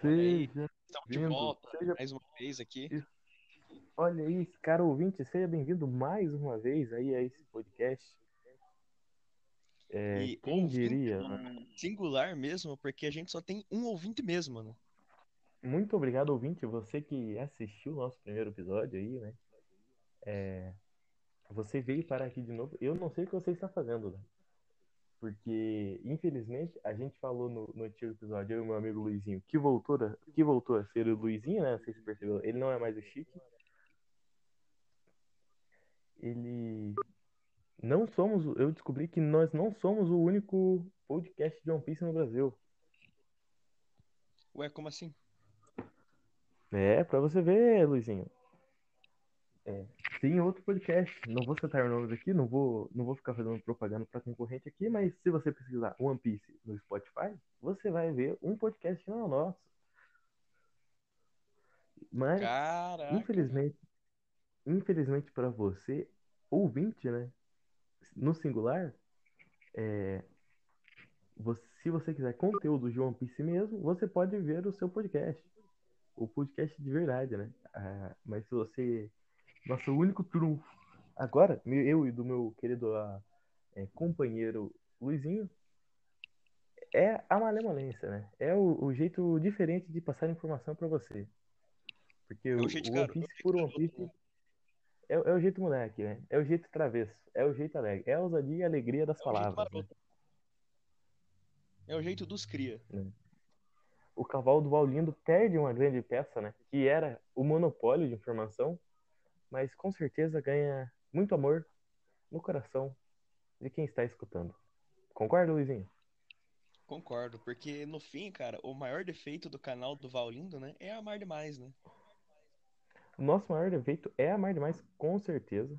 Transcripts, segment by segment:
Seja Estamos de volta seja, mais uma vez aqui. olha aí, cara ouvinte, seja bem-vindo mais uma vez aí a esse podcast. É, E quem diria, né? no singular mesmo, porque a gente só tem um ouvinte mesmo, né? Muito obrigado, ouvinte, você que assistiu o nosso primeiro episódio aí, né? É, você veio parar aqui de novo. Eu não sei o que você está fazendo, né? Porque, infelizmente, a gente falou no, no antigo episódio, eu e meu amigo Luizinho, que voltou, a, que voltou a ser o Luizinho, né? Não sei se você percebeu, ele não é mais o Chique. Ele. Não somos. Eu descobri que nós não somos o único podcast de One Piece no Brasil. Ué, como assim? É, pra você ver, Luizinho. É, tem outro podcast. Não vou citar nomes aqui, não vou, não vou ficar fazendo propaganda para concorrente aqui, mas se você pesquisar One Piece no Spotify, você vai ver um podcast que não é nosso. Mas, Caraca. infelizmente, infelizmente para você, ouvinte, né? No singular, é, você- se você quiser conteúdo de One Piece mesmo, você pode ver o seu podcast. O podcast de verdade, né? Ah, mas se você. Nosso único trunfo agora, eu e do meu querido ah, é, companheiro Luizinho, é a malemolência, né? É o, o jeito diferente de passar informação pra você. Porque É o, o One Piece é por One Piece é, é o jeito moleque, né? É o jeito travesso, é o jeito alegre, é a ousadia e a alegria das É palavras, né? É o jeito dos cria. o cavalo do Vallindo perde uma grande peça, né? Que era o monopólio de informação, mas com certeza ganha muito amor no coração de quem está escutando. Concorda, Luizinho? Concordo, porque no fim, cara, o maior defeito do canal do Valindo, né, é amar demais, né? O nosso maior defeito é amar demais, com certeza.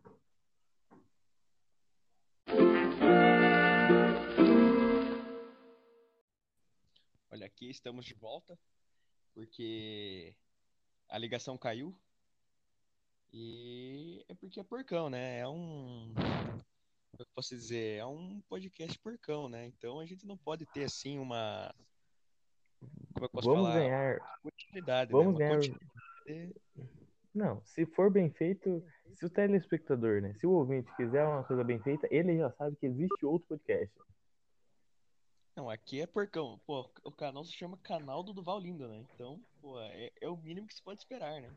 Olha, aqui estamos de volta, porque a ligação caiu. E é porque é porcão, né? É um. Como eu posso dizer? É um podcast porcão, né? Então a gente não pode ter assim uma. Como eu posso Vamos falar? ganhar. Uma continuidade, Vamos né? Uma ganhar. continuidade. Não, se for bem feito, se o telespectador, né? Se o ouvinte quiser uma coisa bem feita, ele já sabe que existe outro podcast. Não, aqui é porcão. Pô, o canal se chama Canal do Duval Lindo, né? Então, pô, é, é o mínimo que se pode esperar, né?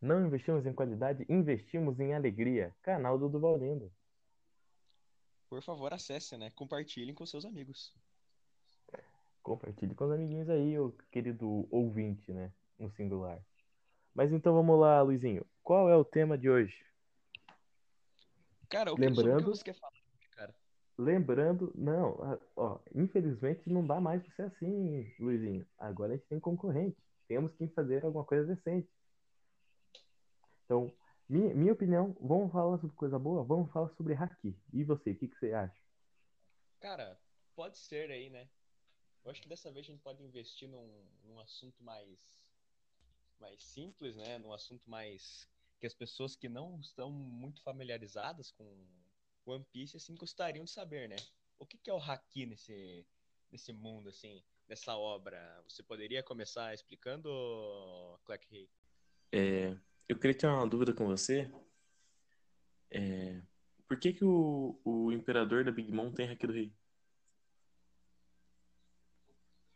Não investimos em qualidade, investimos em alegria. Canal do Duval Lindo. Por favor, acesse, né? Compartilhem com seus amigos. Compartilhe com os amiguinhos aí, o querido ouvinte, né? No singular. Mas então vamos lá, Luizinho. Qual é o tema de hoje? Cara, que, que Lembrando- você quer falar, cara? Lembrando, não, ó, infelizmente não dá mais pra ser assim, Luizinho. Agora a gente tem concorrente. Temos que fazer alguma coisa decente. Então, minha, minha opinião, vamos falar sobre coisa boa? Vamos falar sobre haki. E você, o que, que você acha? Cara, pode ser aí, né? Eu acho que dessa vez a gente pode investir num, num assunto mais, mais simples, né? Num assunto mais que as pessoas que não estão muito familiarizadas com One Piece assim gostariam de saber, né? O que que é o haki nesse nesse mundo assim, nessa obra? Você poderia começar explicando, Clark Hay? É, eu queria ter uma dúvida com você. É, por que que o, o imperador da Big Mom tem Haki do Rei?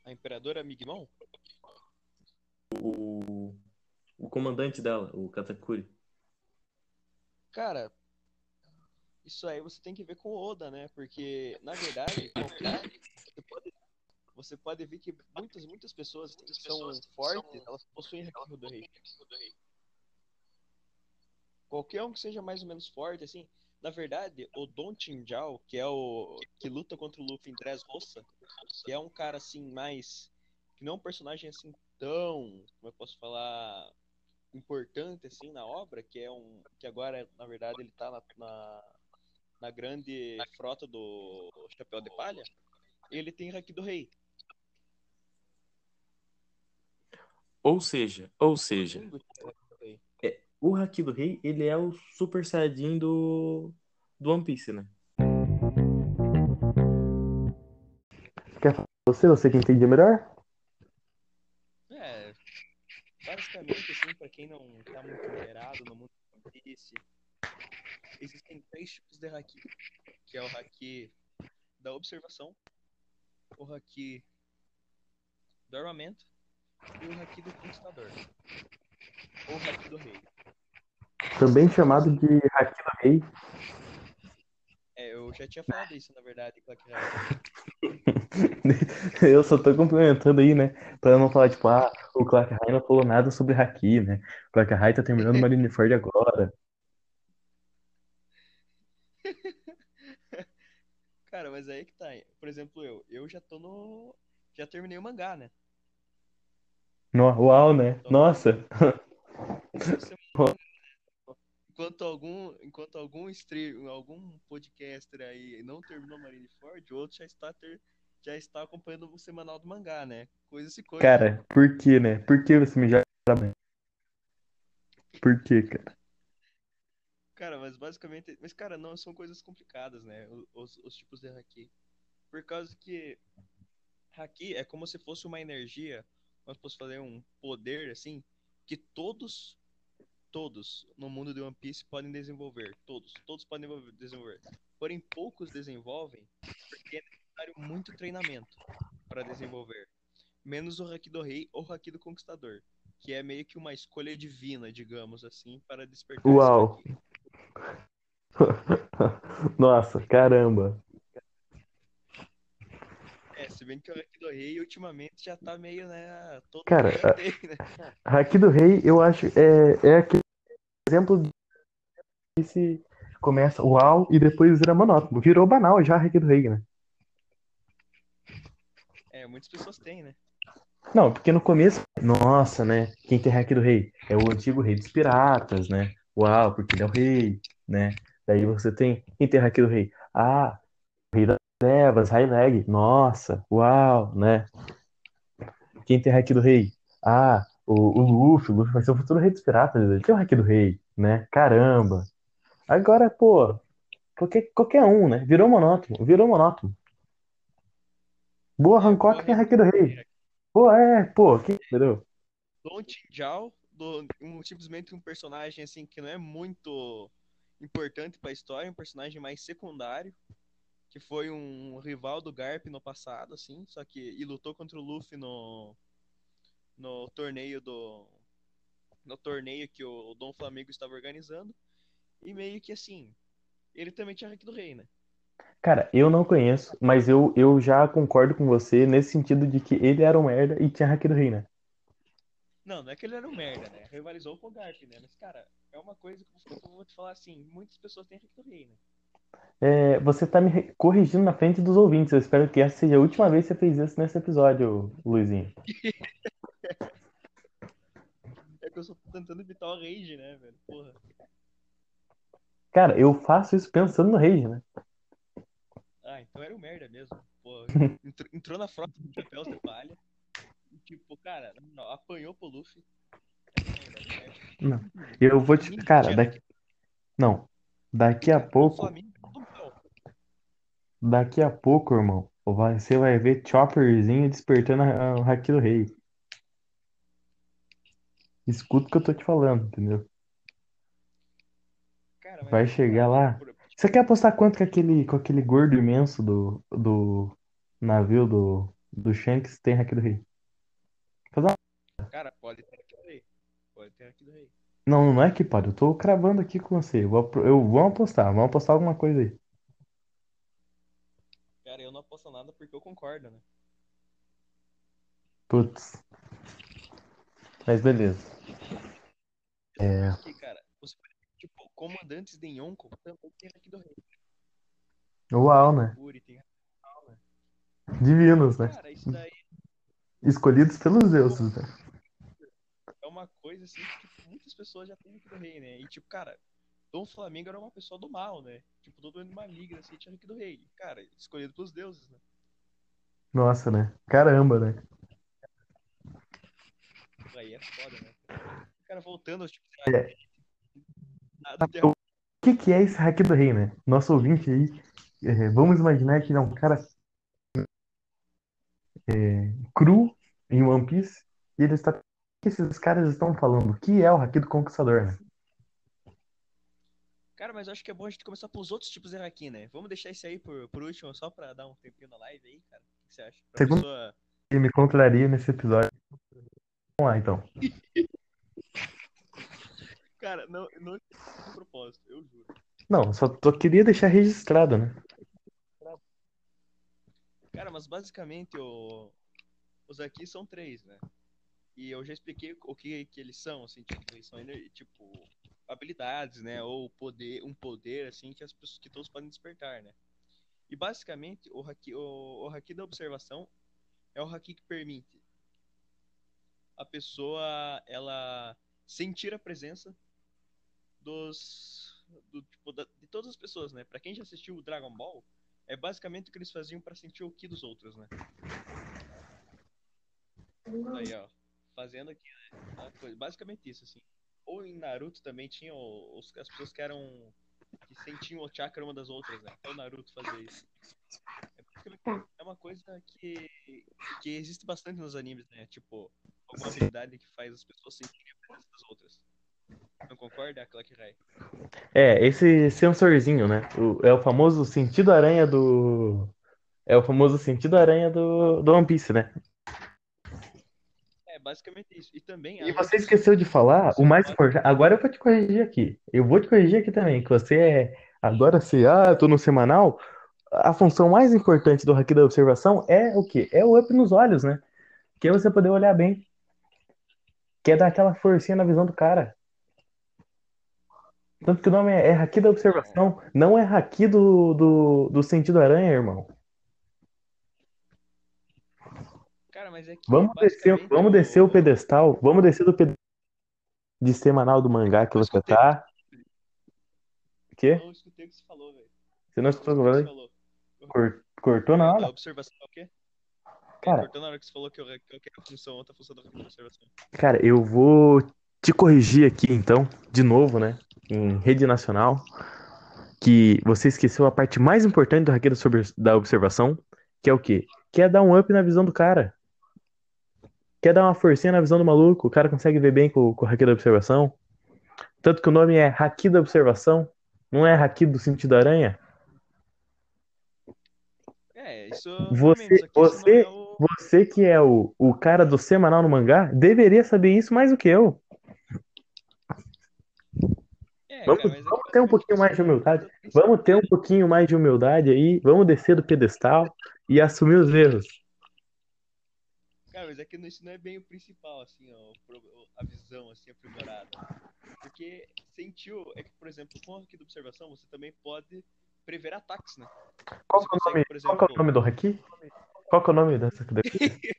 A Imperadora Migmon? O, o comandante dela, o Katakuri. Cara, isso aí você tem que ver com o Oda, né? Porque, na verdade, qualquer- você pode, você pode ver que muitas, muitas pessoas que são fortes, elas possuem Haki do Rei. Qualquer um que seja mais ou menos forte, assim, na verdade, o Don Chinjao, que é o que luta contra o Luffy em Dressrosa, que é um cara assim mais que não é um personagem assim tão, como eu posso falar, importante assim na obra, que é um que agora na verdade ele tá na, na, na grande frota do Chapéu de Palha, ele tem Haki do Rei. Ou seja, ou seja, Lindo esse Haki do Rei. O Haki do Rei, ele é o Super Saiyajin do, do One Piece, né? Quer falar você? Você que entende melhor? basicamente, assim, pra quem não tá muito inteirado no mundo do One Piece, existem três tipos de haki. Que é o haki da observação, o haki do armamento e o haki do conquistador. Ou haki do rei. Também chamado de Haki do Rei. É, eu já tinha falado isso, na verdade. Eu só tô complementando aí, né? Pra não falar, tipo, ah, o Clark High não falou nada sobre Haki, né? O Clark High tá terminando Marineford agora. Cara, mas aí que tá. Por exemplo, eu. Eu já tô no. Já terminei o mangá, né? No, uau, né? Nossa. Você- Enquanto algum, enquanto algum stream, algum podcaster aí não terminou Marineford, o outro já está ter, já está acompanhando o semanal do mangá, né? Coisas e coisas. Cara, por que, né? Por que você me joga? Por que, cara? Cara, mas basicamente, mas cara, não são coisas complicadas, né? Os, os tipos de haki. Por causa que haki é como se fosse uma energia, nós posso fazer um poder assim, que todos todos no mundo de One Piece podem desenvolver, todos, todos podem desenvolver-. Porém, poucos desenvolvem porque é necessário muito treinamento para desenvolver. Menos o haki do rei ou o haki do conquistador, que é meio que uma escolha divina, digamos assim, para despertar Uau. Nossa, caramba. É, se bem que o Haki do Rei ultimamente já tá meio, né? Todo Cara, tem, né? Haki do Rei, eu acho, é, é aquele exemplo de que se começa uau e depois vira monótono. Virou banal já Haki do Rei, né? É, muitas pessoas têm, né? Não, porque no começo, nossa, né? Quem tem Haki do Rei? É o antigo rei dos piratas, né? Uau, porque ele é o rei, né? Daí você tem. Quem tem Haki do Rei? Ah, o rei das trevas, High Leg. Nossa, uau, né? Quem tem Haki do Rei? Ah, o, o Luffy, o Luffy vai ser o futuro rei dos piratas. Ele tem o Haki do Rei, né? Caramba. Agora, pô, qualquer, qualquer um, né? Virou monótono, virou monótono. Boa, Hancock tem Haki do Rei. Pô, é, pô, quem entendeu? Don Tinjal, um, simplesmente um personagem assim que não é muito importante pra história, um personagem mais secundário, que foi um rival do Garp no passado, assim, só que e lutou contra o Luffy no no torneio do no torneio que o Dom Flamengo estava organizando. E meio que assim, ele também tinha Haki do Rei, né? Cara, eu não conheço, mas eu, eu já concordo com você nesse sentido de que ele era um merda e tinha Haki do Rei, né? Não, não é que ele era um merda, né? Rivalizou com o Garp, né? Mas, cara, é uma coisa que eu vou te falar assim, muitas pessoas têm Haki do Rei, né? É, você tá me corrigindo na frente dos ouvintes. Eu espero que essa seja a última vez que você fez isso nesse episódio, Luizinho. Que eu só tô tentando evitar o rage, né, velho? Porra. Cara, eu faço isso pensando no Rage, né? Ah, então era um merda mesmo. Pô, entrou, entrou na frota do chapéu de palha. E, tipo, cara, não, apanhou pro Luffy. Merda. Eu vou te. Cara, daqui. Não. Daqui a pouco. Mal. Daqui a pouco, irmão, você vai ver Chopperzinho despertando o Haki do Rei. Escuta o que eu tô te falando, entendeu? Cara, mas Vai que chegar lá. Você quer apostar quanto com aquele, com aquele gordo imenso do, do navio do, do Shanks tem Haki do Rei? Cara, pode ter aqui do rei. Pode ter aqui do rei. Não, não é que pode, eu tô cravando aqui com você. Eu vou, eu, vamos apostar, vamos apostar alguma coisa aí. Cara, eu não aposto nada porque eu concordo, né? Putz. Mas beleza. É. Porque, cara, ver, tipo, comandantes de Yonko também tem aqui do rei. Uau, né? Tem Divinos, né? Cara, isso daí Escolhidos pelos deuses, né? é uma coisa assim que tipo, muitas pessoas já têm aqui do rei, né? E tipo, cara, Dom Flamengo era uma pessoa do mal, né? Tipo, todo mundo maligno, assim, tinha aqui do rei. Cara, escolhido pelos deuses, né? Nossa, né? Caramba, né? Aí é foda, né? Cara, voltando aos tipos É. nada de O que que é esse Haki do Rei, né? Nosso ouvinte aí, é, vamos imaginar que ele é um cara é, cru em One Piece e ele está que esses caras estão falando? O que é o haki do conquistador, né? Cara, mas eu acho que é bom a gente começar pelos outros tipos de haki, né? Vamos deixar esse aí por, por último, só pra dar um tempinho na live aí, cara. O que você acha? Pra Segundo- pessoa... Me contraria nesse episódio. Vamos lá, então. Cara, não, não de propósito, eu juro. Não, só, só queria deixar registrado, né? Cara, mas basicamente o... os aqui são três, né? E eu já expliquei o que, que eles são, assim, tipo, eles são tipo habilidades, né? Ou poder, um poder, assim, que as pessoas que todos podem despertar, né? E basicamente o haki, o, o haki da observação é o haki que permite a pessoa ela sentir a presença dos do, tipo, da- de todas as pessoas, né? Pra quem já assistiu o Dragon Ball, é basicamente o que eles faziam pra sentir o ki dos outros, né? Aí, ó, fazendo aqui, né? coisa- Basicamente isso, assim. Ou em Naruto também tinha os- as pessoas que eram que sentiam o chakra uma das outras, né? Até o Naruto fazia isso. É, basicamente- é uma coisa que que existe bastante nos animes, né? Tipo, alguma habilidade que faz as pessoas sentirem a presença das outras. Não concorda, Clock Rai? É, esse sensorzinho, né? O- é o famoso sentido aranha do. É o famoso sentido aranha do, do One Piece, né? É, basicamente isso. E também. E você esqueceu de falar o mais importante. Agora eu vou te corrigir aqui. Eu vou te corrigir aqui também, que você é. Agora se, ah, eu tô no semanal. A função mais importante do haki da observação é o quê? É o up nos olhos, né? Que é você poder olhar bem. Que é dar aquela forcinha na visão do cara. Tanto que o nome é, é haki da observação, não é haki do, do, do sentido aranha, irmão. Cara, mas é que. Vamos descer, vamos descer o pedestal. Vamos descer do pedestal de semanal do mangá que você tá. O quê? Eu não escutei o que você falou, velho. Você não escutou o que você falou. Cor- Cortou na hora? observação é o quê? Cara. Cortou na hora que você falou que eu, que eu quero a função, outra função da observação. Cara, eu vou te corrigir aqui então, de novo, né? Em rede nacional, que você esqueceu a parte mais importante do haki da sobre- da observação, que é o quê? Que é dar um up na visão do cara. Quer dar uma forcinha na visão do maluco, o cara consegue ver bem com, com o haki da observação. Tanto que o nome é haki da observação, não é haki do sentido aranha. É, isso. Você- você- é o- Você que é o, o cara do semanal no mangá, deveria saber isso mais do que eu. É, Vamos- cara, é que vamos ter um pouquinho mais de humildade. Vamos ter um pouquinho mais de humildade aí, vamos descer do pedestal e assumir os erros. Cara, mas é que isso não é bem o principal, assim, ó, a visão, assim, aprimorada. Porque sentiu, é que, por exemplo, com o haki da observação, você também pode prever ataques, né? Qual que é o consegue, nome, por qual que é o exemplo- nome do haki? Qual que é o nome dessa daqui?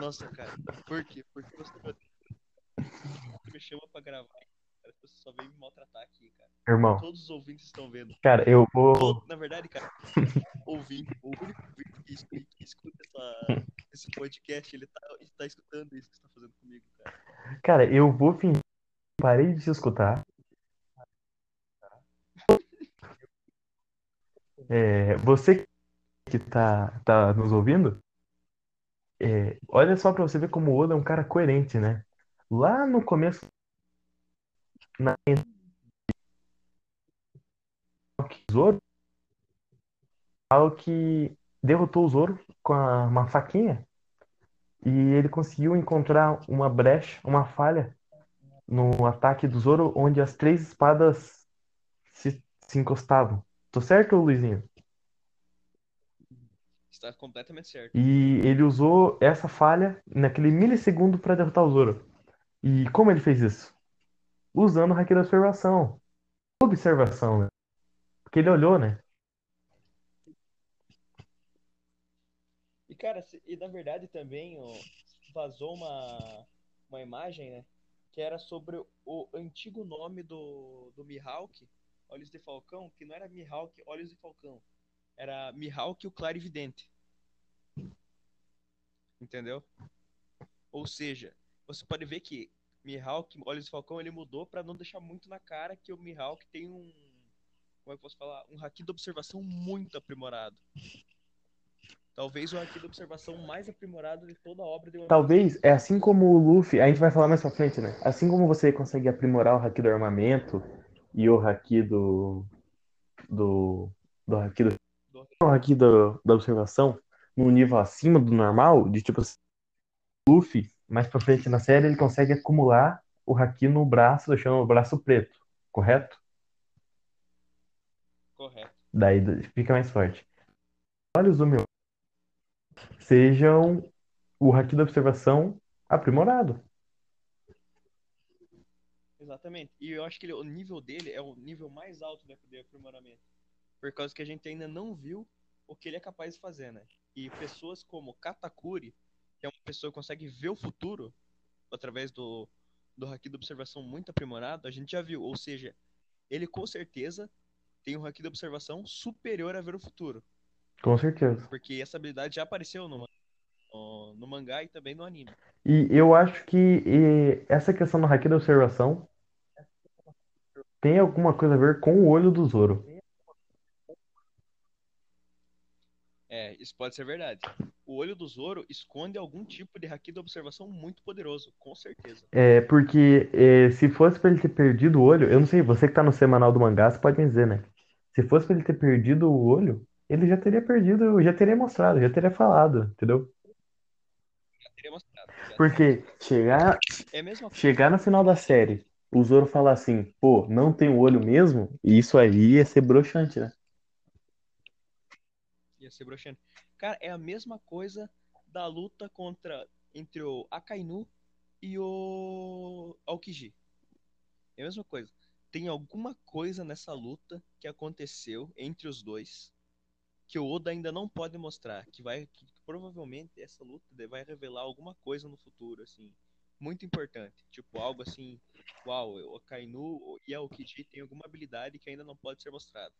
Nossa, cara, por quê? Porque você, você me chama pra gravar, cara, você só vem me maltratar aqui, cara. Irmão, Todos os ouvintes estão vendo. cara, eu vou. Na verdade, cara, ouvinte, o único ouvinte que, escu- que escuta essa- esse podcast, ele tá, ele tá escutando isso que você tá fazendo comigo, cara. Cara, eu vou fingir. que Parei de te escutar. É, você que tá, tá nos ouvindo, é, olha só pra você ver como o Oda é um cara coerente, né? Lá no começo, na Zoro, fala que derrotou o Zoro com a- uma faquinha e ele conseguiu encontrar uma brecha, uma falha no ataque do Zoro, onde as três espadas se, se encostavam. Tô certo, Luizinho? Está completamente certo. E ele usou essa falha naquele milissegundo para derrotar o Zoro. E como ele fez isso? Usando o Haki da Observação. Observação, né? Porque ele olhou, né? E, cara, e na verdade também ó, vazou uma, uma imagem, né? Que era sobre o antigo nome do, do Mihawk, Olhos de Falcão, que não era Mihawk, Olhos de Falcão. Era Mihawk o Clarividente. Entendeu? Ou seja, você pode ver que Mihawk, Olhos de Falcão, ele mudou pra não deixar muito na cara que o Mihawk tem um. Como é que eu posso falar? Um haki de observação muito aprimorado. Talvez o haki da observação mais aprimorado de toda a obra de One Piece. Talvez, é assim como o Luffy, a gente vai falar mais pra frente, né? Assim como você consegue aprimorar o haki do armamento e o haki do. do. do haki do. o haki do- da observação num nível acima do normal, de tipo assim, Luffy, mais pra frente na série, ele consegue acumular o haki no braço, deixando o braço preto, correto? Correto. Daí fica mais forte. Olhos do meu sejam o haki da observação aprimorado. Exatamente. E eu acho que ele- o nível dele é o nível mais alto de de aprimoramento. Por causa que a gente ainda não viu o que ele é capaz de fazer, né? E pessoas como Katakuri, que é uma pessoa que consegue ver o futuro através do, do haki da observação muito aprimorado, a gente já viu. Ou seja, ele com certeza tem um haki da observação superior a ver o futuro. Com certeza. Porque essa habilidade já apareceu no, no, no mangá e também no anime. E eu acho que e, essa questão do haki da observação tem alguma coisa a ver com o olho do Zoro. É, isso pode ser verdade. O olho do Zoro esconde algum tipo de haki da observação muito poderoso, com certeza. É, porque é, se fosse pra ele ter perdido o olho, eu não sei, você que tá no semanal do mangá, você pode me dizer, né? Se fosse pra ele ter perdido o olho, ele já teria perdido, já teria mostrado, já teria falado, entendeu? Já teria mostrado. já. Porque chegar, É chegar no final da série, o Zoro falar assim, pô, não tem o olho mesmo, isso aí ia ser broxante, né? Ia ser broxante. Cara, é a mesma coisa da luta contra entre o Akainu e o Aokiji. É a mesma coisa. Tem alguma coisa nessa luta que aconteceu entre os dois que o Oda ainda não pode mostrar, que vai que provavelmente essa luta vai revelar alguma coisa no futuro assim, muito importante, tipo algo assim, uau, o Akainu e a Aokiji tem alguma habilidade que ainda não pode ser mostrada.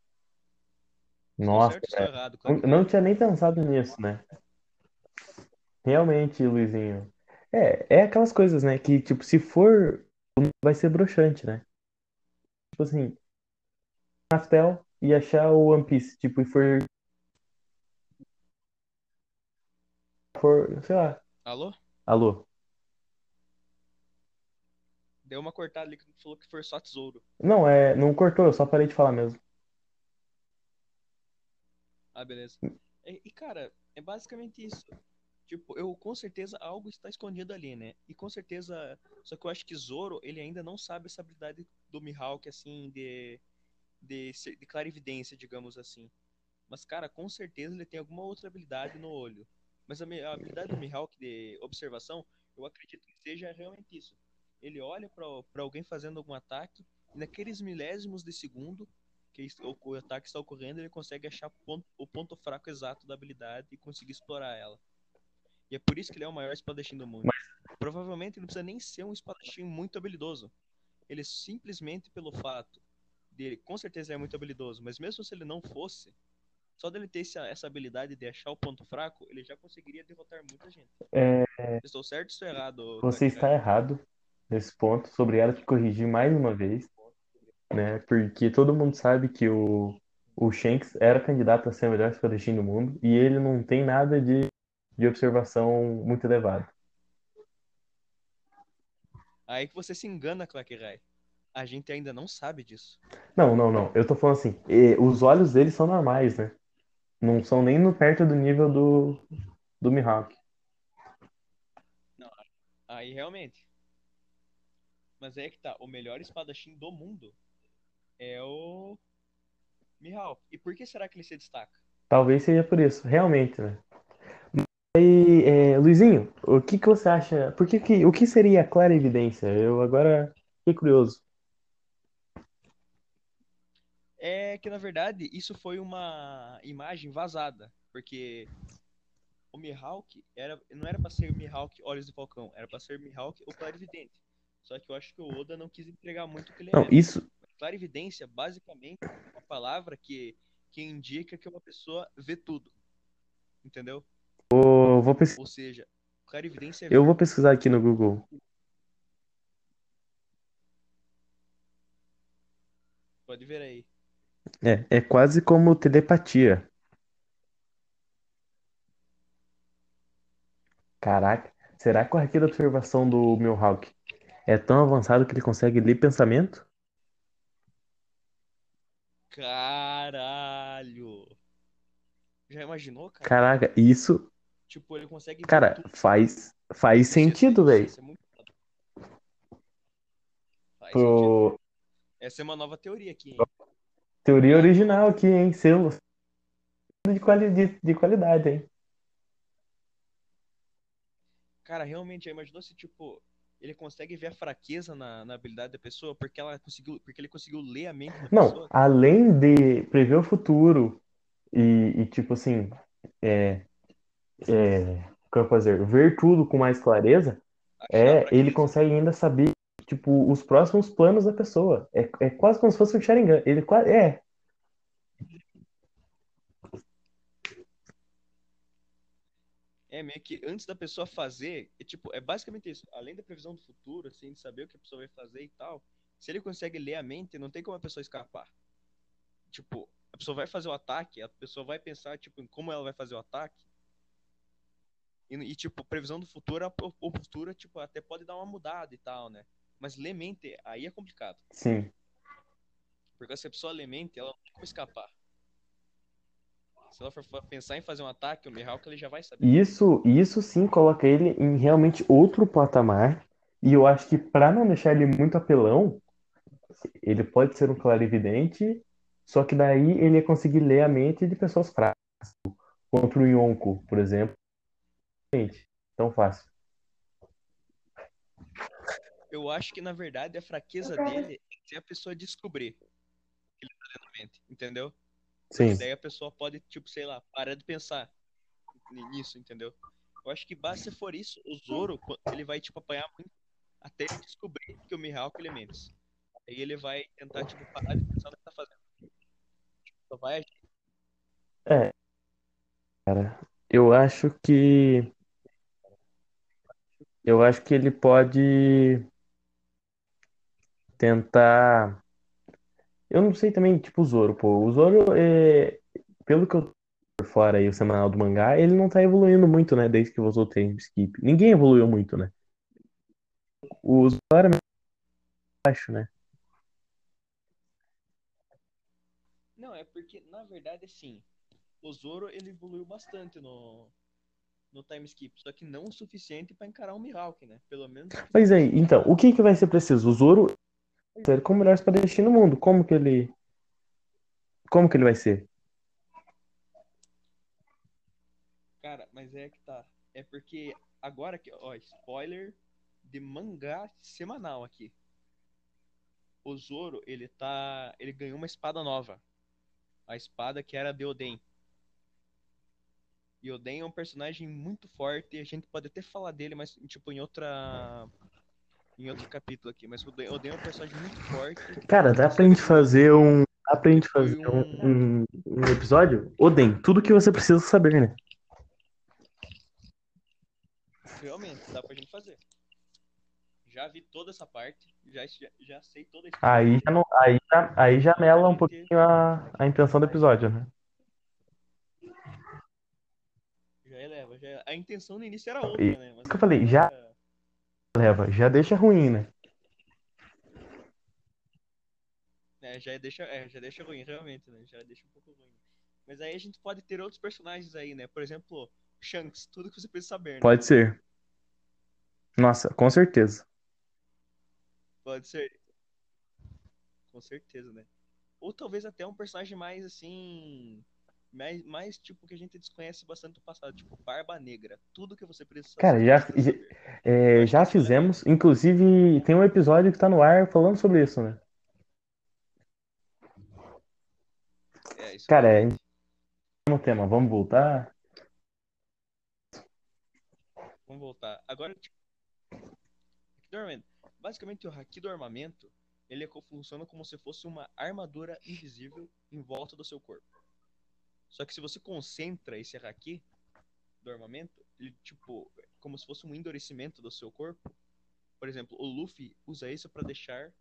Nossa, certo é. errado? Não, Claro não tinha nem pensado nisso, né? Realmente, Luizinho. É, é aquelas coisas, né? Que, tipo, se for, vai ser broxante, né? Tipo assim, pastel e achar o One Piece, tipo, e for, for, sei lá, Alô? alô. Deu uma cortada ali que falou que foi só tesouro. Não, é, não cortou, eu só parei de falar mesmo. Ah, beleza. E, e, cara, é basicamente isso. Tipo, eu com certeza algo está escondido ali, né? E com certeza. Só que eu acho que Zoro, ele ainda não sabe essa habilidade do Mihawk, assim, de. de, de clarividência, digamos assim. Mas, cara, com certeza ele tem alguma outra habilidade no olho. Mas a, a habilidade do Mihawk de observação, eu acredito que seja realmente isso. Ele olha pra alguém fazendo algum ataque, e naqueles milésimos de segundo que o, ataque está ocorrendo, ele consegue achar ponto- o ponto fraco exato da habilidade e conseguir explorar ela. E é por isso que ele é o maior espadachim do mundo. Provavelmente ele não precisa nem ser um espadachim muito habilidoso. Ele simplesmente pelo fato dele, com certeza ele é muito habilidoso, mas mesmo se ele não fosse, só dele ter essa, essa habilidade de achar o ponto fraco, ele já conseguiria derrotar muita gente. É, Estou certo ou estou errado? você está errado nesse ponto, obrigado por corrigir mais uma vez, né? Porque todo mundo sabe que o, o Shanks era candidato a ser o melhor espadachim do mundo e ele não tem nada de, de observação muito elevado. Aí que você se engana, Claquerai. A gente ainda não sabe disso. Não, não, não. Eu tô falando assim, e os olhos dele são normais, né? Não são nem no perto do nível do, do Mihawk. Aí realmente. Mas aí é que tá, o melhor espadachim do mundo é o Mihawk. E por que será que ele se destaca? Talvez seja por isso, realmente, né? E, é, Luizinho, o que que você acha? Por que que, o que seria a clara evidência? Eu agora fiquei curioso. É que na verdade isso foi uma imagem vazada, porque o Mihawk era, não era pra ser Mihawk Olhos do Falcão, era pra ser Mihawk o Clarividente. Só que eu acho que o Oda não quis entregar muito o que ele Não, era. isso, Clarividência, basicamente, é uma palavra que, que indica que uma pessoa vê tudo. Entendeu? eu vou, pes- Ou seja, clarividência é eu vou pesquisar aqui no Google. Pode ver aí. É, é quase como telepatia. Caraca, será que o haki da observação do Mihawk é tão avançado que ele consegue ler pensamento? Caralho! Já imaginou, cara? Caraca, isso, Tipo, ele consegue cara, faz, faz ser- sentido, isso ia velho. ser muito. Faz sentido. Pro Essa é uma nova teoria aqui, hein? teoria original aqui, hein? Selo de, quali de, de qualidade, hein? Cara, realmente, imaginou se, tipo, ele consegue ver a fraqueza na, na habilidade da pessoa porque ela conseguiu, porque ele conseguiu ler a mente da Não, pessoa? além de prever o futuro e, e, tipo assim, é, é, como dizer, ver tudo com mais clareza, Achar é, ele consegue ainda saber, tipo, os próximos planos da pessoa. É, é quase como se fosse um Sharingan. Ele é, É meio que antes da pessoa fazer, é tipo, é basicamente isso. Além da previsão do futuro, assim, de saber o que a pessoa vai fazer e tal, se ele consegue ler a mente, não tem como a pessoa escapar. Tipo, a pessoa vai fazer o ataque, a pessoa vai pensar, tipo, em como ela vai fazer o ataque. E, e, tipo, previsão do futuro, a- futuro, tipo, até pode dar uma mudada e tal, né? Mas ler mente, aí é complicado. sim. Porque se a pessoa lê mente, ela não tem como escapar. Se ela for pensar em fazer um ataque, o Mihawk ele já vai saber. Isso, isso sim coloca ele em realmente outro patamar. E eu acho que para não deixar ele muito apelão, ele pode ser um clarividente, só que daí ele ia conseguir ler a mente de pessoas fracas. Contra o Yonko, por exemplo. Gente, tão fácil. Eu acho que, na verdade, a fraqueza dele é se a pessoa descobrir que ele tá lendo mente, entendeu? Sim. Daí a pessoa pode, tipo, sei lá, parar de pensar nisso, entendeu? Eu acho que basta se for isso, o Zoro, ele vai, tipo, apanhar muito até ele descobrir que o Mihawk ele mente. Aí ele vai tentar, tipo, parar de pensar no que tá fazendo. Tipo, só vai agir. Eu acho que. Eu acho que ele pode tentar. Eu não sei também, tipo, o Zoro, pô. O Zoro, é... pelo que eu tô por fora aí, o semanal do mangá, ele não tá evoluindo muito, né? Desde que o time skip. Ninguém evoluiu muito, né? O Zoro era baixo, né? Não, é porque, na verdade, assim, o Zoro, ele evoluiu bastante no, no time skip, só que não o suficiente pra encarar o Mihawk, né? Pelo menos... Mas aí, suficiente então, o que que vai ser preciso? O Zoro ser como o melhor espadachim no mundo. Como que ele. Como que ele vai ser? Cara, mas é que tá. É porque agora que, ó, spoiler de mangá semanal aqui. O Zoro, ele tá, ele ganhou uma espada nova. A espada que era de Oden. E Oden é um personagem muito forte, a gente pode até falar dele, mas tipo em outra em outro capítulo aqui, mas o Oden, Oden é um personagem muito forte. Cara, dá pra gente fazer um. Dá pra gente fazer um, um, um episódio? Oden, tudo que você precisa saber, né? Realmente, dá pra gente fazer. Já vi toda essa parte, já, já, já sei toda a história. Aí já, não, aí já, aí já mela um pouquinho a, a intenção do episódio, né? Já eleva, já A intenção no início era outra, né? Mas que eu falei, já- agora- Leva, já deixa ruim, né? É, já deixa, é, já deixa ruim, realmente, né? Já deixa um pouco ruim. Mas aí a gente pode ter outros personagens aí, né? Por exemplo, Shanks, tudo que você precisa saber, né? Pode ser. Nossa, com certeza. Pode ser. Com certeza, né? Ou talvez até um personagem mais assim. Mais, mais tipo que a gente desconhece bastante do passado, tipo Barba Negra. Tudo que você precisa Cara, já- já-. É, já fizemos, inclusive tem um episódio que tá no ar falando sobre isso, né? É, isso Cara, é no tema, vamos voltar? Vamos voltar. Agora, tipo. Basicamente, o Haki do armamento, ele é funciona como se fosse uma armadura invisível em volta do seu corpo. Só que se você concentra esse Haki do armamento, ele, tipo, como se fosse um endurecimento do seu corpo. Por exemplo, o Luffy usa isso para deixar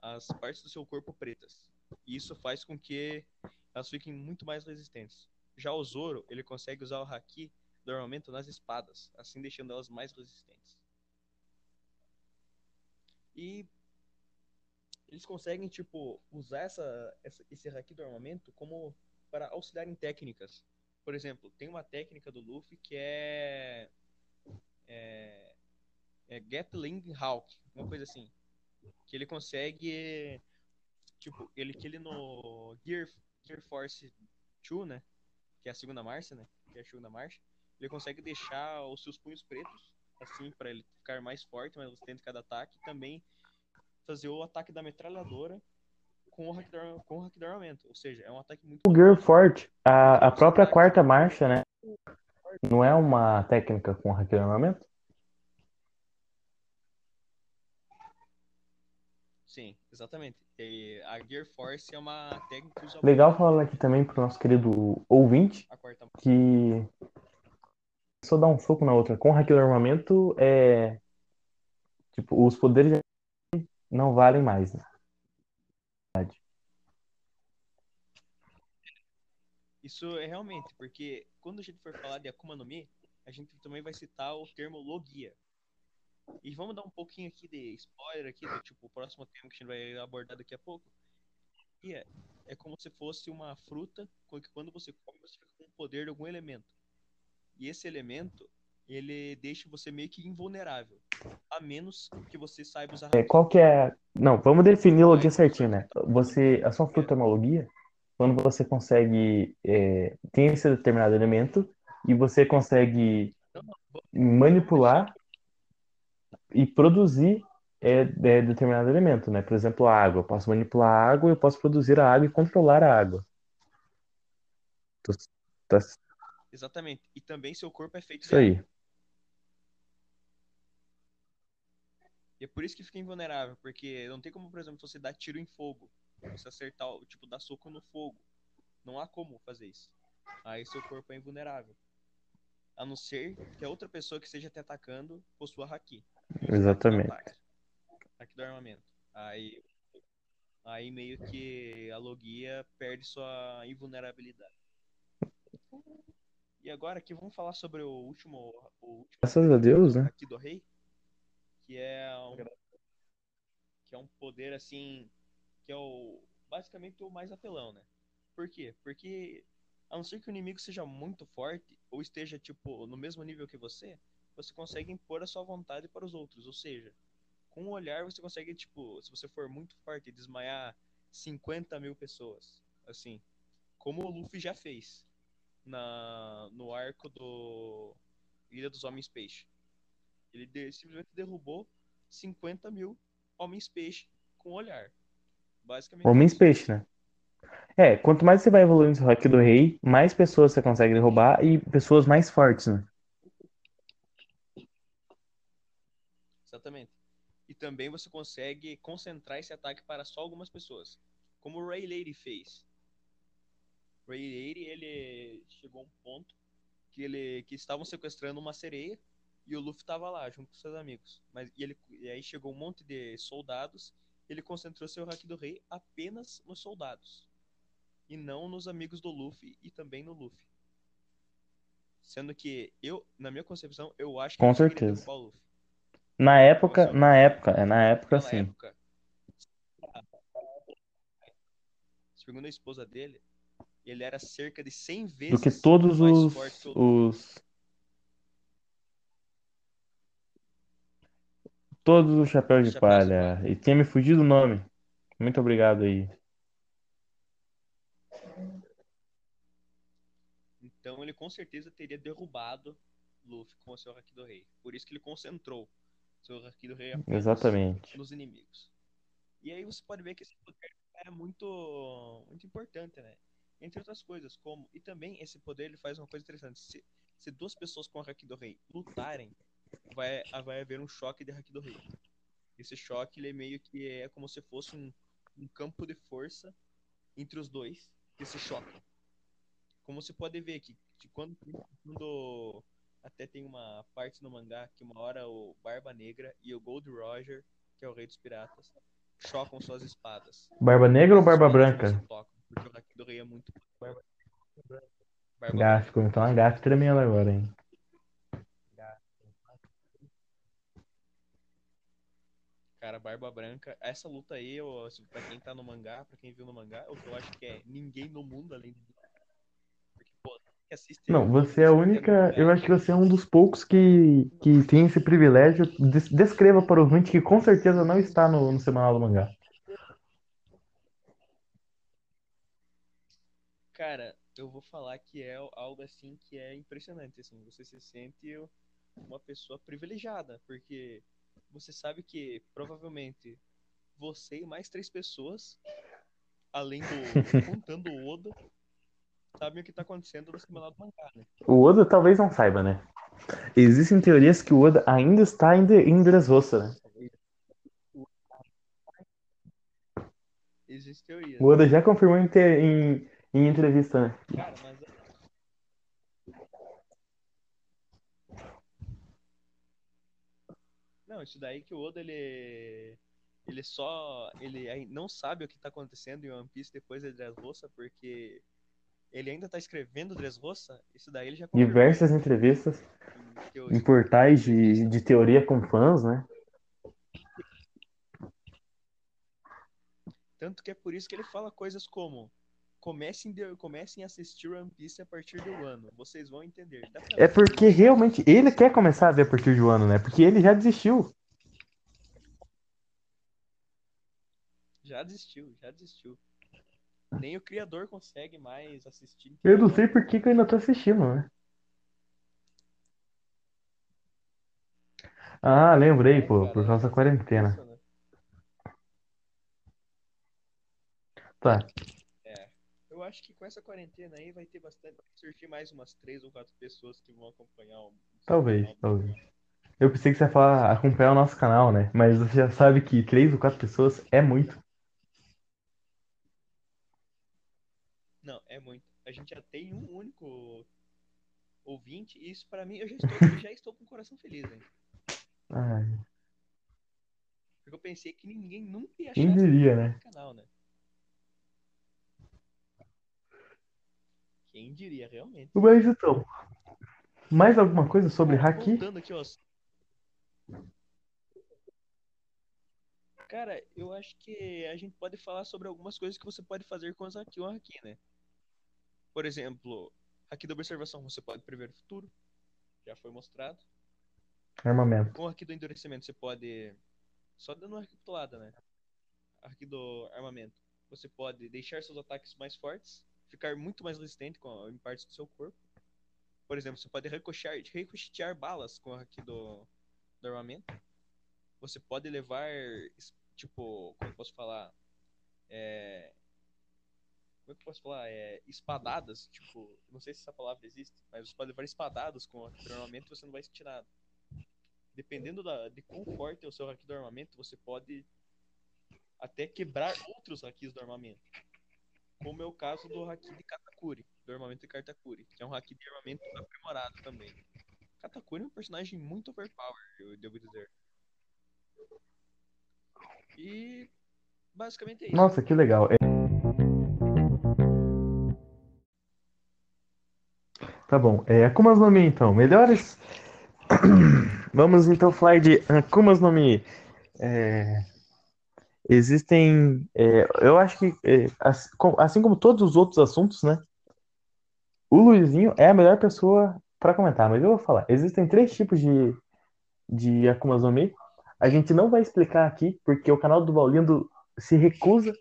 as partes do seu corpo pretas. E isso faz com que elas fiquem muito mais resistentes. Já o Zoro, ele consegue usar o Haki do armamento nas espadas, assim deixando elas mais resistentes. E eles conseguem, tipo, usar essa, essa, esse haki do armamento como para auxiliar em técnicas. Por exemplo, tem uma técnica do Luffy que é, é, é Gatling Hawk, uma coisa assim, que ele consegue, tipo, ele que ele no Gear, Gear Force 2, né, que é a segunda marcha, né, que é a segunda marcha, ele consegue deixar os seus punhos pretos, assim, para ele ficar mais forte, mais resistente cada ataque, e também fazer o ataque da metralhadora com o hack do, com o hack do armamento. Ou seja, é um ataque muito. O Gear Forte, a, a própria quarta marcha, né? Não é uma técnica com hack do armamento? Sim, exatamente. E a Gear Force é uma técnica que usa Legal falar aqui também pro nosso querido ouvinte quarta que só dar um soco na outra. Com hack do armamento, é. Tipo, os poderes não valem mais. Né? Isso é realmente, porque quando a gente for falar de Akuma no Mi, a gente também vai citar o termo Logia. E vamos dar um pouquinho aqui de spoiler aqui, do tipo, o próximo tema que a gente vai abordar daqui a pouco. Logia é como se fosse uma fruta que quando você come, você fica com o poder de algum elemento. E esse elemento, ele deixa você meio que invulnerável. A menos que você saiba usar. É, qual que é. Não, vamos definir logia certinho, né? Você. A sua fruta é? Quando você consegue. É, tem esse determinado elemento e você consegue manipular e produzir é, é, determinado elemento, né? Por exemplo, a água. Eu posso manipular a água, eu posso produzir a água e controlar a água. Tá- Exatamente. E também seu corpo é feito Isso aí. E é por isso que fica invulnerável, porque não tem como, por exemplo, você dar tiro em fogo, você acertar, tipo, dar soco no fogo. Não há como fazer isso. Aí seu corpo é invulnerável. A não ser que a outra pessoa que esteja te atacando possua haki. Exatamente. Ataque. Haki do armamento. Aí, aí meio que a logia perde sua invulnerabilidade. E agora aqui vamos falar sobre o último, o último Graças a Deus, né? aqui do rei, que é um, que é um poder assim, que é o basicamente o mais apelão, né? Por quê? Porque a não ser que o inimigo seja muito forte ou esteja tipo no mesmo nível que você, você consegue impor a sua vontade para os outros, ou seja, com o olhar você consegue tipo, se você for muito forte, desmaiar 50 mil pessoas, assim, como o Luffy já fez na no arco do Ilha dos Homens Peixe. Ele de- simplesmente derrubou 50 mil homens peixe com olhar. Basicamente. Homens isso. peixe, né? É, quanto mais você vai evoluindo no Haki do Rei, mais pessoas você consegue derrubar e pessoas mais fortes, né? Exatamente. E também você consegue concentrar esse ataque para só algumas pessoas. Como o Ray Lady fez. Ray Lady, ele chegou a um ponto que ele que estavam sequestrando uma sereia e o Luffy estava lá junto com seus amigos. Mas e ele e aí chegou um monte de soldados, ele concentrou seu Haki do Rei apenas nos soldados e não nos amigos do Luffy e também no Luffy. Sendo que eu, na minha concepção, eu acho que Com certeza. Na época, na época, é na época sim. época, segundo a esposa dele, ele era cerca de 100 Do vezes que todos mais os, forte os todos os chapéus de Chapéus de palha. E tinha me fugido o nome. Muito obrigado aí. Então ele com certeza teria derrubado Luffy com o seu Haki do Rei. Por isso que ele concentrou seu Haki do Rei Exatamente. nos inimigos. E aí você pode ver que esse poder é muito, muito importante, né? Entre outras coisas, como. E também esse poder ele faz uma coisa interessante. Se, se duas pessoas com o Haki do Rei lutarem, vai, vai haver um choque de Haki do Rei. Esse choque ele é meio que é como se fosse um, um campo de força entre os dois que se chocam. Como você pode ver que, quando, quando até tem uma parte no mangá que uma hora o Barba Negra e o Gold Roger, que é o rei dos piratas, chocam suas espadas. Barba Negra ou Barba Branca? tocam, porque o Haki do Rei é muito Barba Barba ficou então uma gafe tremenda agora, hein? Cara, Barba Branca, essa luta aí, eu, assim, pra quem tá no mangá, pra quem viu no mangá, o que eu acho que é ninguém no mundo além de mim. Porque, pô, quem assiste Não, você é a única. Eu acho que você é um dos poucos que, que tem esse privilégio. Des- Descreva para o ouvinte que com certeza não está no, no Semanal do Mangá. Cara, eu vou falar que é algo assim que é impressionante, assim, você se sente uma pessoa privilegiada, porque você sabe que provavelmente você e mais três pessoas, além do contando o Oda, sabem o que tá acontecendo no Semanal do Mangá, né? O Oda talvez não saiba, né? Existem teorias que o Oda ainda está em, de, em Dressrosa, né? Existem teorias. O Oda já confirmou em, te- em, em entrevista, né? Cara, mas Não, isso daí que o Oda ele ele só ele não sabe o que tá acontecendo em One Piece depois de Dressrosa porque ele ainda tá escrevendo Dressrosa, isso daí ele já confirmou. Diversas entrevistas. Em portais de, de teoria com fãs, né? Tanto que é por isso que ele fala coisas como comecem, de, comecem a assistir One Piece a partir do ano. Vocês vão entender. Pra É porque realmente ele quer começar a ver a partir do ano, né? Porque ele já desistiu. Já desistiu, já desistiu. Nem o criador consegue mais assistir. Eu não sei por que, que eu ainda tô assistindo, né? Ah, lembrei, pô, Cara, por causa da quarentena. Tá. Eu acho que com essa quarentena aí vai ter bastante. Vai surgir mais umas três ou quatro pessoas que vão acompanhar o. Talvez, o- talvez. Eu pensei que você ia falar acompanhar o nosso canal, né? Mas você já sabe que três ou quatro pessoas é muito. Não, é muito. A gente já tem um único ouvinte, e isso pra mim, eu já estou, já estou com o coração feliz, hein? Ai, Porque eu pensei que ninguém nunca ia achar quem diria, né? canal, né? Quem diria, realmente. Mas então, mais alguma coisa sobre Haki? Voltando aqui, ó. Cara, eu acho que a gente pode falar sobre algumas coisas que você pode fazer com os Haki ou Haki, né? Por exemplo, Haki da observação, você pode prever o futuro. Já foi mostrado. Armamento. Com o Haki do endurecimento, você pode. Só dando uma recapitulada, né? Haki do armamento. Você pode deixar seus ataques mais fortes, ficar muito mais resistente com, em partes do seu corpo. Por exemplo, você pode ricochetear, balas com Haki do, do armamento. Você pode levar, tipo, como eu posso falar? É. Como é que eu posso falar? É, espadadas, tipo, não sei se essa palavra existe, mas você pode levar espadadas com o Haki do armamento e você não vai sentir nada dependendo da, de quão forte é o seu haki do armamento, você pode até quebrar outros hakis do armamento. Como é o caso do haki de Katakuri, do armamento de Katakuri, que é um haki de armamento aprimorado também. Katakuri é um personagem muito overpower, eu devo dizer. E basicamente é isso. Nossa, que legal. É- Tá bom. É, Akumas no Mi, então. Melhores. Vamos então falar de Akumas no Mi. É, Existem. é, Eu acho que, é, assim como- todos os outros assuntos, né? O Luizinho é a melhor pessoa para comentar, mas eu vou falar. Existem três tipos de, de Akumas no. A gente não vai explicar aqui, porque o canal do Valindo se recusa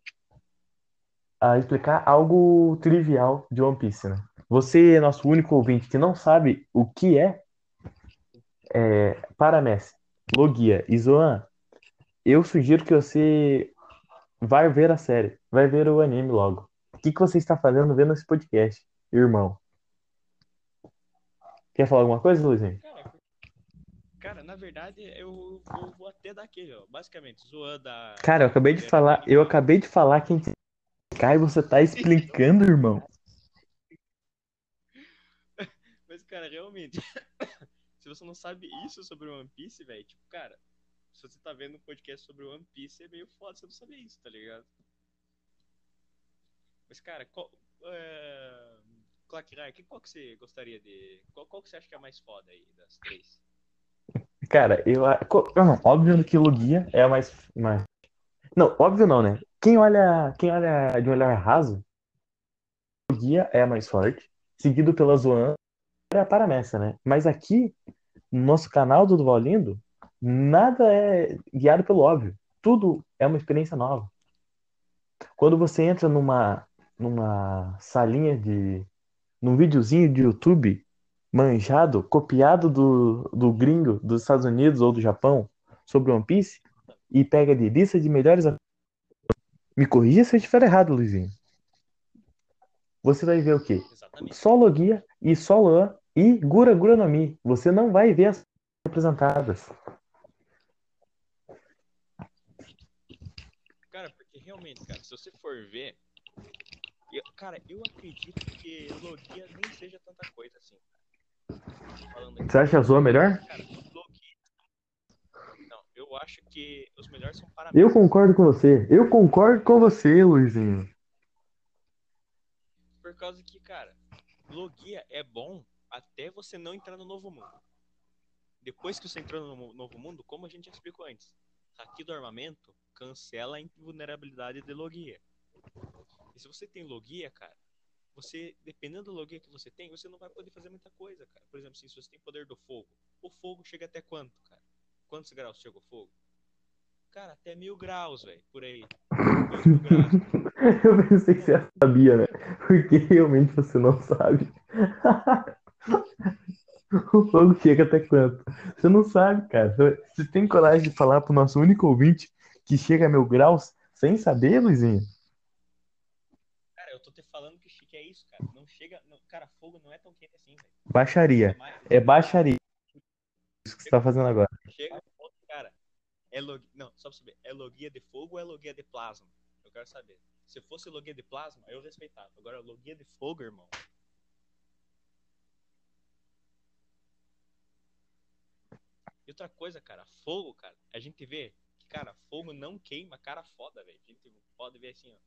a explicar algo trivial de One Piece, né? Você nosso único ouvinte que não sabe o que é, é Paramessi, Logia e Zoan, eu sugiro que você vai ver a série, vai ver o anime logo. O que, que você está fazendo vendo esse podcast, irmão? Quer falar alguma coisa, Luizinho? Cara, cara, na verdade, eu, eu vou até dar aquele, ó. Basicamente, zoando a. Cara, eu acabei de falar, eu acabei de falar quem cai, você tá explicando, irmão. Mas, cara, realmente, se você não sabe isso sobre One Piece, velho, tipo, cara, se você tá vendo um podcast sobre One Piece, é meio foda você não saber isso, tá ligado? Mas, cara, qual. É... Que, qual que você gostaria de. Qual, qual que você acha que é a mais foda aí das três? Cara, eu. Não, óbvio que Lugia é a mais, mais. Não, óbvio não, né? Quem olha, quem olha de um olhar raso, Lugia é a mais forte, seguido pela Zoan e a Paramessa, né? Mas aqui, no nosso canal do Duval Lindo, nada é guiado pelo óbvio. Tudo é uma experiência nova. Quando você entra numa, numa salinha de. num videozinho de YouTube manjado, copiado do, do gringo dos Estados Unidos ou do Japão sobre One Piece e pega de lista de melhores. Me corrija se eu estiver errado, Luizinho. Você vai ver o quê? Exatamente. Só Logia e só Luan e Gura Gura no Mi. Você não vai ver as representadas. Cara, porque realmente, cara, se você for ver. eu- cara, eu acredito que Logia nem seja tanta coisa assim. aqui. Você acha a Zoa melhor? Cara, Logia. Não, eu acho que os melhores são para Eu concordo com você. Eu concordo com você, Luizinho. Por causa que, cara, Logia é bom até você não entrar no novo mundo. Depois que você entrou no novo mundo, como a gente já explicou antes, Haki do armamento cancela a invulnerabilidade de Logia. E se você tem Logia, cara, você, dependendo do Logia que você tem, você não vai poder fazer muita coisa, cara. Por exemplo, assim, se você tem poder do fogo, o fogo chega até quanto, cara? Quantos graus chega o fogo? Cara, até mil graus, velho, por aí. Eu pensei que você sabia, né? Porque realmente você não sabe. O fogo chega até quanto? Você não sabe, cara. Você tem coragem de falar pro nosso único ouvinte que chega a mil graus sem saber, Luizinho? Cara, eu tô te falando que que é isso, cara. Não chega. não- cara, fogo não é tão quente assim, velho. Baixaria. mais- É baixaria. Isso que você tá fazendo agora. Chega cara. É log... Não, só pra saber. É logia de fogo ou é logia de plasma? Eu quero saber. Se fosse logia de plasma, eu respeitava. Agora, logia de fogo, irmão. E outra coisa, cara, fogo, cara, a gente vê que, cara, fogo não queima cara foda, velho. A gente pode ver assim, ó.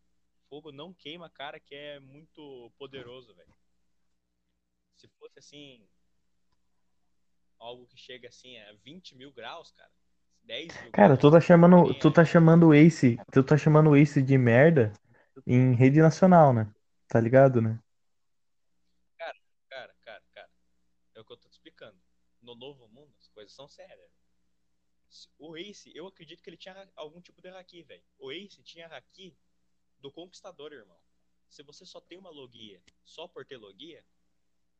Fogo não queima cara que é muito poderoso, velho. Se fosse assim, algo que chega assim a 20 mil graus, cara. 10 mil Cara, graus, tu tá chamando, ninguém tu tá é- chamando o Ace, tu tá chamando o Ace de merda em rede nacional, né? Tá ligado, né? Cara, cara, cara. É o que eu tô te explicando. No novo mundo, coisas são sérias. O Ace, eu acredito que ele tinha ha- algum tipo de haki, velho. O Ace tinha haki do Conquistador, irmão. Se você só tem uma logia só por ter logia,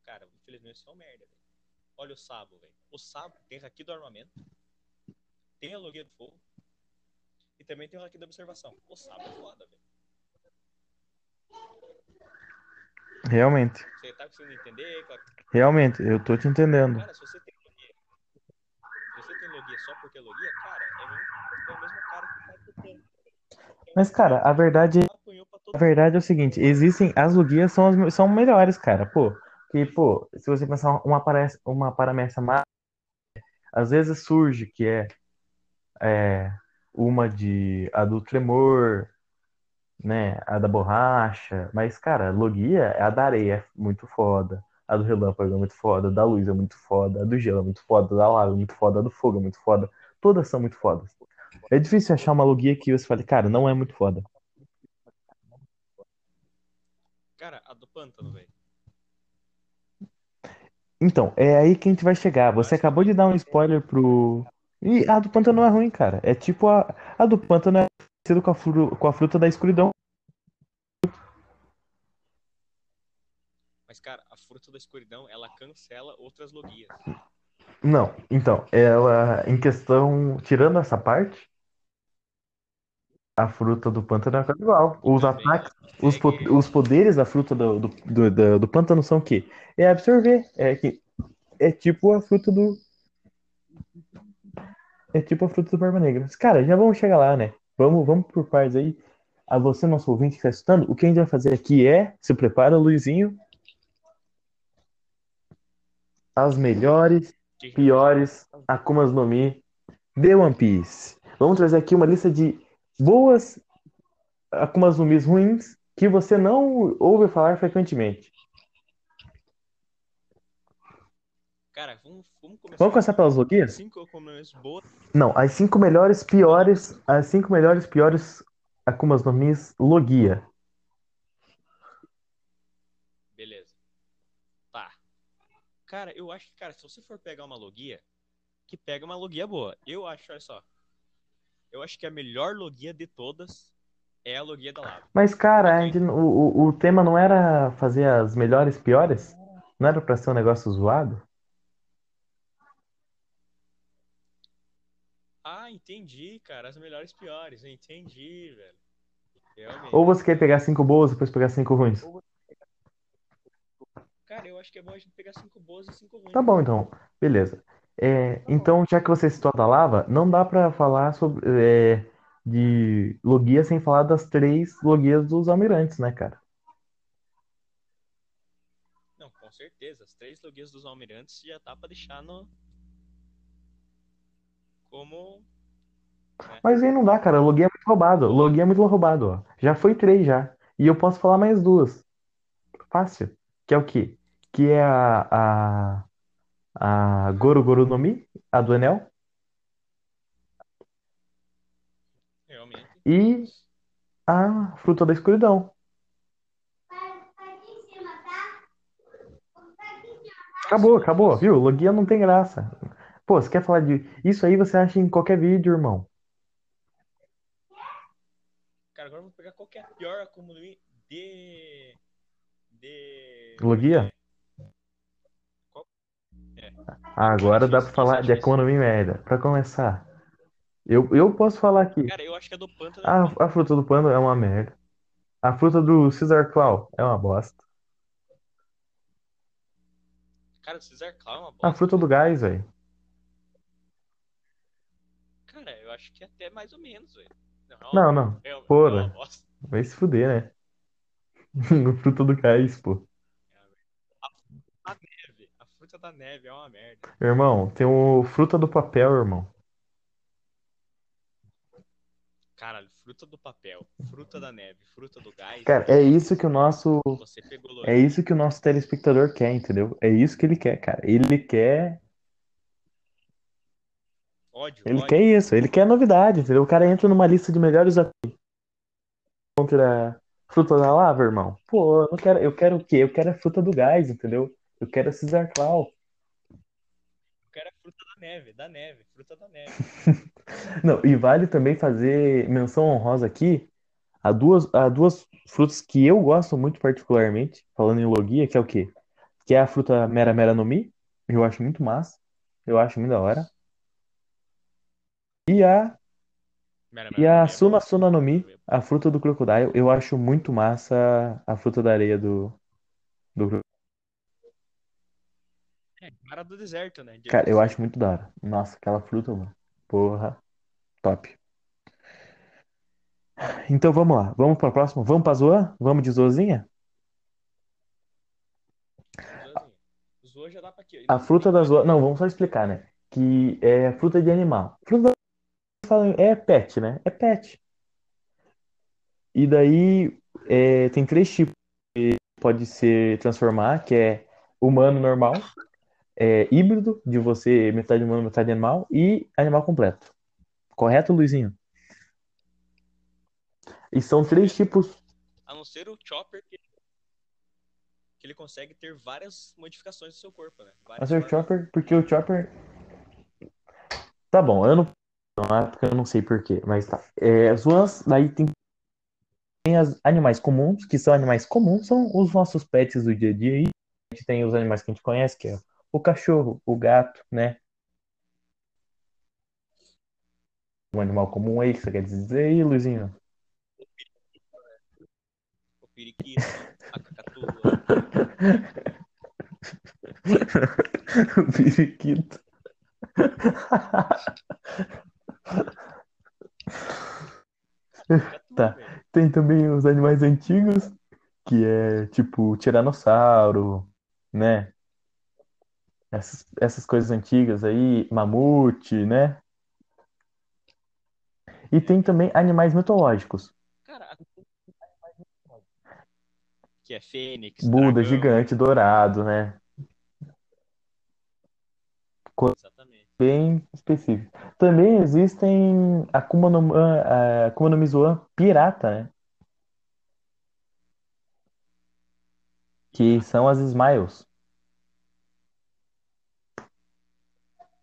cara, infelizmente você é um merda, velho. Olha o Sabo, velho. O Sabo tem haki do armamento, tem a logia do fogo e também tem o haki da observação. O Sabo é foda, velho. Realmente, Você tá conseguindo entender? Realmente, eu tô te entendendo. Cara, se você tem logia, se você tem logia só por ter logia, cara, é o mesmo, é o cara que tá tentando. Mas, cara, a verdade, todo a verdade é o seguinte, existem, as logias são, as, são melhores, cara, pô. Que, pô, se você pensar uma, parece, uma paramessa má, às vezes surge que é, é uma de, a do tremor, né, a da borracha, mas, cara, logia, a da areia é muito foda, a do relâmpago é muito foda, a da luz é muito foda, a do gelo é muito foda, a da lava é muito foda, a do fogo é muito foda, todas são muito fodas. É difícil achar uma logia que você fale, cara, não é muito foda. Cara, a do pântano, velho. Então, é aí que a gente vai chegar. Você acabou de dar um spoiler pro. E a do pântano não é ruim, cara. É tipo a. A do pântano é parecido com a, fru... com a fruta da escuridão. Mas, cara, a fruta da escuridão, ela cancela outras logias. Não, então, ela, em questão, tirando essa parte, a fruta do pântano é igual. Os ataques, os, po- consegue- os poderes da fruta do, do, do, do- do pântano são o quê? É absorver. É, que, é tipo a fruta do. É tipo a fruta do Barba Negra. Mas, cara, já vamos chegar lá, né? Vamos, vamos por partes aí. A você, nosso ouvinte que está escutando, o que a gente vai fazer aqui é. Se prepara, Luizinho. As melhores piores Akumas no Mi de One Piece. Vamos trazer aqui uma lista de boas Akumas no Mi ruins que você não ouve falar frequentemente. Cara, vamos, vamos começar. Vamos começar pelas logias? Cinco comunas boas. Não, as cinco melhores, piores. As cinco melhores, piores Akumas no Mis Logia. Beleza. Tá. Cara, eu acho que, cara, se você for pegar uma logia, que pega uma logia boa. Eu acho, olha só. Eu acho que a melhor logia de todas é a logia da lava. Mas, cara, gente- o, o, o tema não era fazer as melhores, piores? Não era pra ser um negócio zoado? Ah, entendi, cara. As melhores piores. Entendi, velho. Realmente. Ou você quer pegar cinco boas e depois pegar cinco ruins? Cara, eu acho que é bom a gente pegar cinco boas e cinco ruins. Tá bom, então. Beleza. É, então, já que você citou a da lava, não dá pra falar sobre, é, de logia sem falar das três logias dos almirantes, né, cara? Não, com certeza. As três logias dos almirantes já tá pra deixar no. Como. Mas aí não dá, cara. Logia é muito roubado. Logia é muito roubado, ó. Já foi três já. E eu posso falar mais duas. Fácil. Que é o quê? Que é a, a, a Goro Goro no Mi, a do Enel, Realmente. e a Fruta da Escuridão. Acabou, acabou, viu? Logia não tem graça. Pô, você quer falar de. Isso aí você acha em qualquer vídeo, irmão. Cara, agora vamos pegar qual que é a pior Mi de. De. Logia? Agora dá pra falar de Mi merda. Pra começar, eu, eu posso falar aqui. Cara, eu acho que a do pântano. A, a fruta do pano é uma merda. A fruta do Caesar Claw é uma bosta. Cara, o Caesar Claw é uma A bosta. fruta do gás, velho. Cara, eu acho que é até mais ou menos, velho. Não, não. É, Porra. é. Vai se fuder, né? Fruta do gás, pô. Fruta da neve é uma merda. Irmão, tem o fruta do papel, irmão. Caralho, fruta do papel, fruta da neve, fruta do gás. Cara, é isso que o nosso. É isso que o nosso telespectador quer, entendeu? É isso que ele quer, cara. Ele quer. Ódio, Ele ódio. quer isso, ele quer novidade, entendeu? O cara entra numa lista de melhores atores contra fruta da lava, irmão. Pô, eu não quero, eu quero o quê? Eu quero a fruta do gás, entendeu? Eu quero a Caesar Claw. Eu quero a fruta da neve, da neve, fruta da neve. Não, e vale também fazer menção honrosa aqui a duas, a duas frutas que eu gosto muito particularmente, falando em logia, que é o quê? Que é a fruta Mera Mera no Mi, eu acho muito massa, eu acho muito da hora. E a, Mera, e a Suna é. Suna no Mi, a fruta do Crocodile, eu acho muito massa a fruta da areia do, do Crocodile. É, cara do deserto, né? De- Cara, eu acho muito da hora. Nossa, aquela fruta, mano. Porra, top. Então vamos lá, vamos pra próxima. Vamos pra Zoan? Vamos de Zoazinha? Zoa já dá pra quê? A fruta da zoa. Não, vamos só explicar, né? Que é fruta de animal. Fruta da é pet, né? É pet. E daí é, tem três tipos que pode se transformar, que é humano normal, é híbrido, de você metade humano, metade animal, e animal completo. Correto, Luizinho? E são três tipos. A não ser o Chopper que, ele consegue ter várias modificações do seu corpo, né? Várias Mas o formas. Chopper, porque o Chopper. Tá bom, eu não. Não é porque eu não sei porquê, mas tá. É, as Zoans, daí tem, tem as animais comuns, que são animais comuns, são os nossos pets do dia a dia aí. A gente tem os animais que a gente conhece, que é o cachorro, o gato, né? Um animal comum aí, que você quer dizer aí, Luizinho? O periquito, a cacatua. O periquito. Tá. Tem também os animais antigos, que é tipo tiranossauro, né? Essas, essas coisas antigas aí, mamute, né? E tem também animais mitológicos. Cara, a- que é Fênix, Buda, dragão. gigante, dourado, né? Exatamente. bem específico. Também existem Akuma no, Akuma no Mi Zoan pirata, né? Que são as Smiles.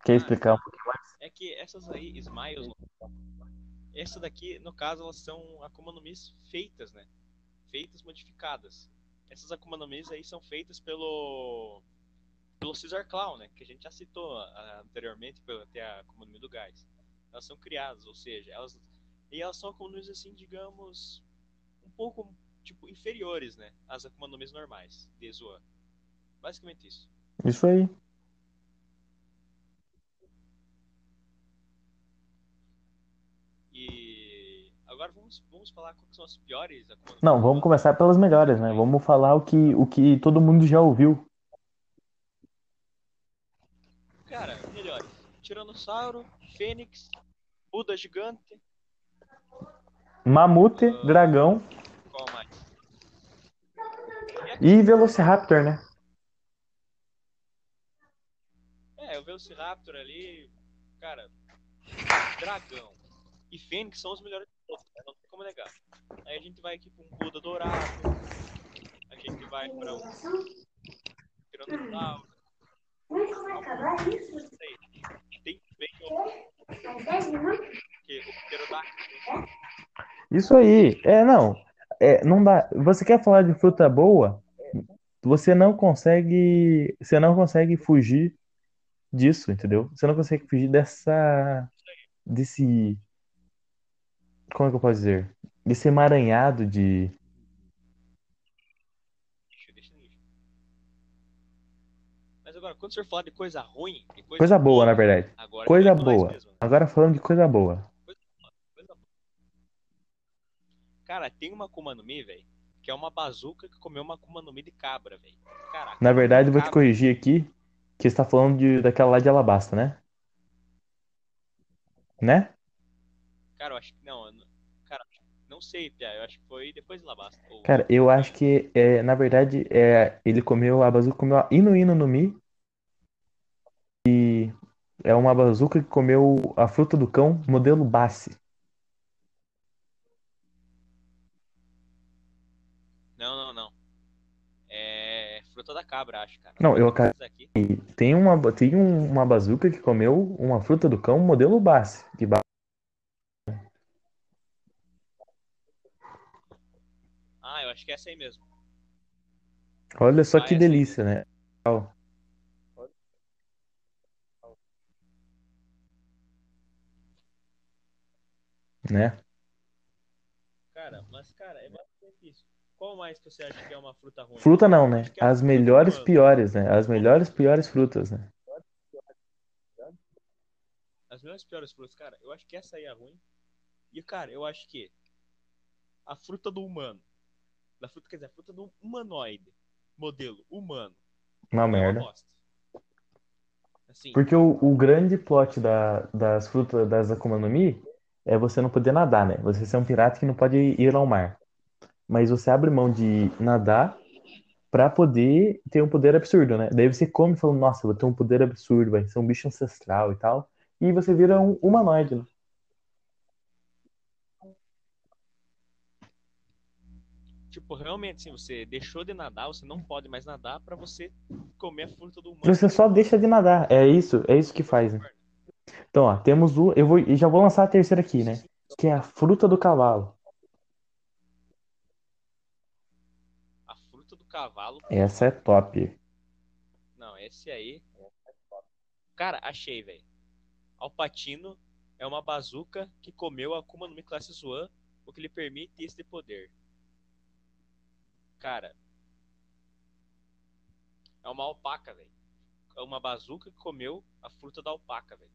Quer explicar um pouquinho mais? É que essas aí, Smiles, essa daqui, no caso, elas são Akuma no Mis feitas, né? Feitas, modificadas. Essas Akuma no Mis aí são feitas pelo pelo Caesar Clown, né? Que a gente já citou ah, anteriormente, pelo até a Akuma no Mi do Gás. Elas são criadas, ou seja, elas e elas são Akuma no Mis assim, digamos, um pouco tipo inferiores, né? Às Akuma no Mis normais de Zoan. Basicamente isso. Isso aí. E agora vamos, vamos falar quais são as piores Akuma Não, vamos começar pelas melhores, né? Vamos falar o que, o que todo mundo já ouviu. Cara, melhores. Tiranossauro, Fênix, Buda gigante, Mamute, dragão qual mais? e Velociraptor, né? É, o Velociraptor ali, cara, dragão e Fênix são os melhores? Não tem como negar. Aí a gente vai aqui pra um Buda dourado, a gente vai pra um Tiranossauro, não sei. Tem bem o, que, o Pterodáctilo. Isso aí. É, não. É, não dá. Você quer falar de fruta boa? Você não consegue, você não consegue fugir disso, entendeu? Você não consegue fugir dessa desse como é que eu posso dizer? Desse emaranhado de. Mas agora, quando o senhor falar de coisa ruim, de coisa, coisa boa, na verdade. agora Coisa boa. Agora falando de coisa boa. Coisa boa. Cara, tem uma Akuma no Mi, velho, que é uma bazuca que comeu uma Akuma no Mi de cabra, velho. Caraca. Na verdade, eu vou te cabra. corrigir aqui, que você está falando de, daquela lá de Alabasta, né? Né? Cara, eu acho que não. eu não- não sei, Pia. Eu acho que foi depois de Labasta. Ou- Cara, eu acho que, é, na verdade, é, ele comeu, a bazuca comeu a Inu Inu no Mi. E é uma bazuca que comeu a fruta do cão, modelo Bassi. Não, não, não. É fruta da cabra, acho, cara. Não, eu aqui. Tem uma, tem um- uma bazuca que comeu uma fruta do cão, modelo Bassi. Que ba- Ah, eu acho que é essa aí mesmo. Olha só Ah, que essa aí delícia, né? Né? Cara, mas, cara, é basicamente isso. Qual mais que você acha que é uma fruta ruim? Fruta não, né? É As melhores piores, né? As melhores piores frutas, né? As melhores piores frutas, cara, eu acho que essa aí é ruim. E, cara, eu acho que a fruta do humano. Da fruta, quer dizer, a fruta do humanoide. Modelo humano. Uma é merda. Assim, Porque o, o grande plot da- das frutas das Akuma no Mi é você não poder nadar, né? Você ser um pirata que não pode ir ao mar. Mas você abre mão de nadar pra poder ter um poder absurdo, né? Daí você come e fala, nossa, eu vou ter um poder absurdo, vai ser um bicho ancestral e tal. E você vira um humanoide, né? Tipo, realmente, assim, você deixou de nadar, você não pode mais nadar pra você comer a fruta do humano. Você só deixa de nadar. É isso, é isso que faz, né? Então, ó, temos o. Eu vou, e já vou lançar a terceira aqui, né? Que é a fruta do cavalo. A fruta do cavalo. Essa é top. Não, esse aí. Cara, achei, velho. Alpatino é uma bazuca que comeu a Akuma no Mi Classe Zoan, o que lhe permite esse poder. Cara. É uma alpaca, velho. É uma bazuca que comeu a fruta da alpaca, velho.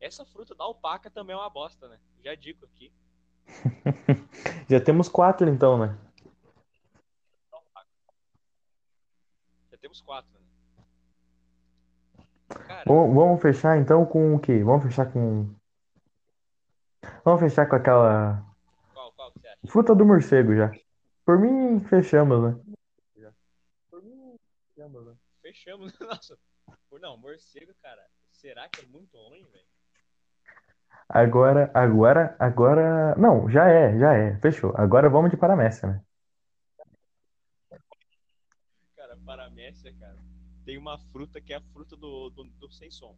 Essa fruta da alpaca também é uma bosta, né? Já digo aqui. Já temos quatro, então, né? Já temos quatro, né? Cara, Vamos vamos fechar então com o quê? Vamos fechar com. Vamos fechar com aquela qual, qual que você acha? fruta do morcego já. Por mim, fechamos, né? Fechamos. Nossa. Pô, Não, morcego, cara. Será que é muito ruim, velho? Agora, agora, agora. Não, já é, já é. Fechou. Agora vamos de paramécia, né? Cara, paramécia, cara. Tem uma fruta que é a fruta do, do, do sem som.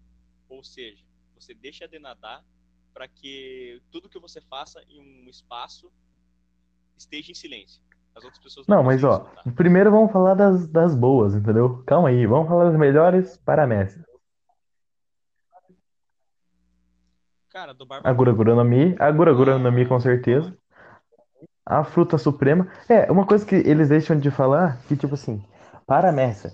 Ou seja, você deixa de nadar para que tudo que você faça em um espaço esteja em silêncio. As outras pessoas Não, mas conseguem ó, primeiro vamos falar das, das boas, entendeu? Calma aí, vamos falar das melhores paramécias. Cara, do A barba Gura Gura no Mi, a Gura Gura no Mi com certeza. A fruta suprema. É, uma coisa que eles deixam de falar, que tipo assim, paramécia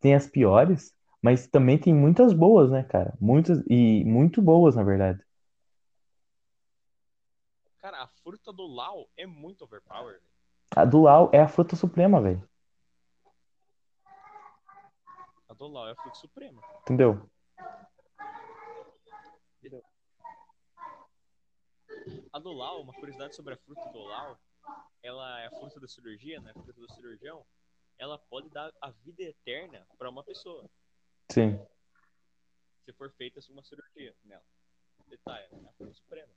tem as piores, mas também tem muitas boas, né, cara? Muitas, e muito boas, na verdade. Cara, a fruta do Lau é muito overpowered. A do Lau é a fruta suprema, velho. A do Lau é a fruta suprema. Entendeu? A do Lau, uma curiosidade sobre a fruta do Lau, ela é a fruta da cirurgia, né? A fruta do cirurgião. Ela pode dar a vida eterna para uma pessoa, Sim. se for feita uma cirurgia nela. Detalhe, é a fruta suprema.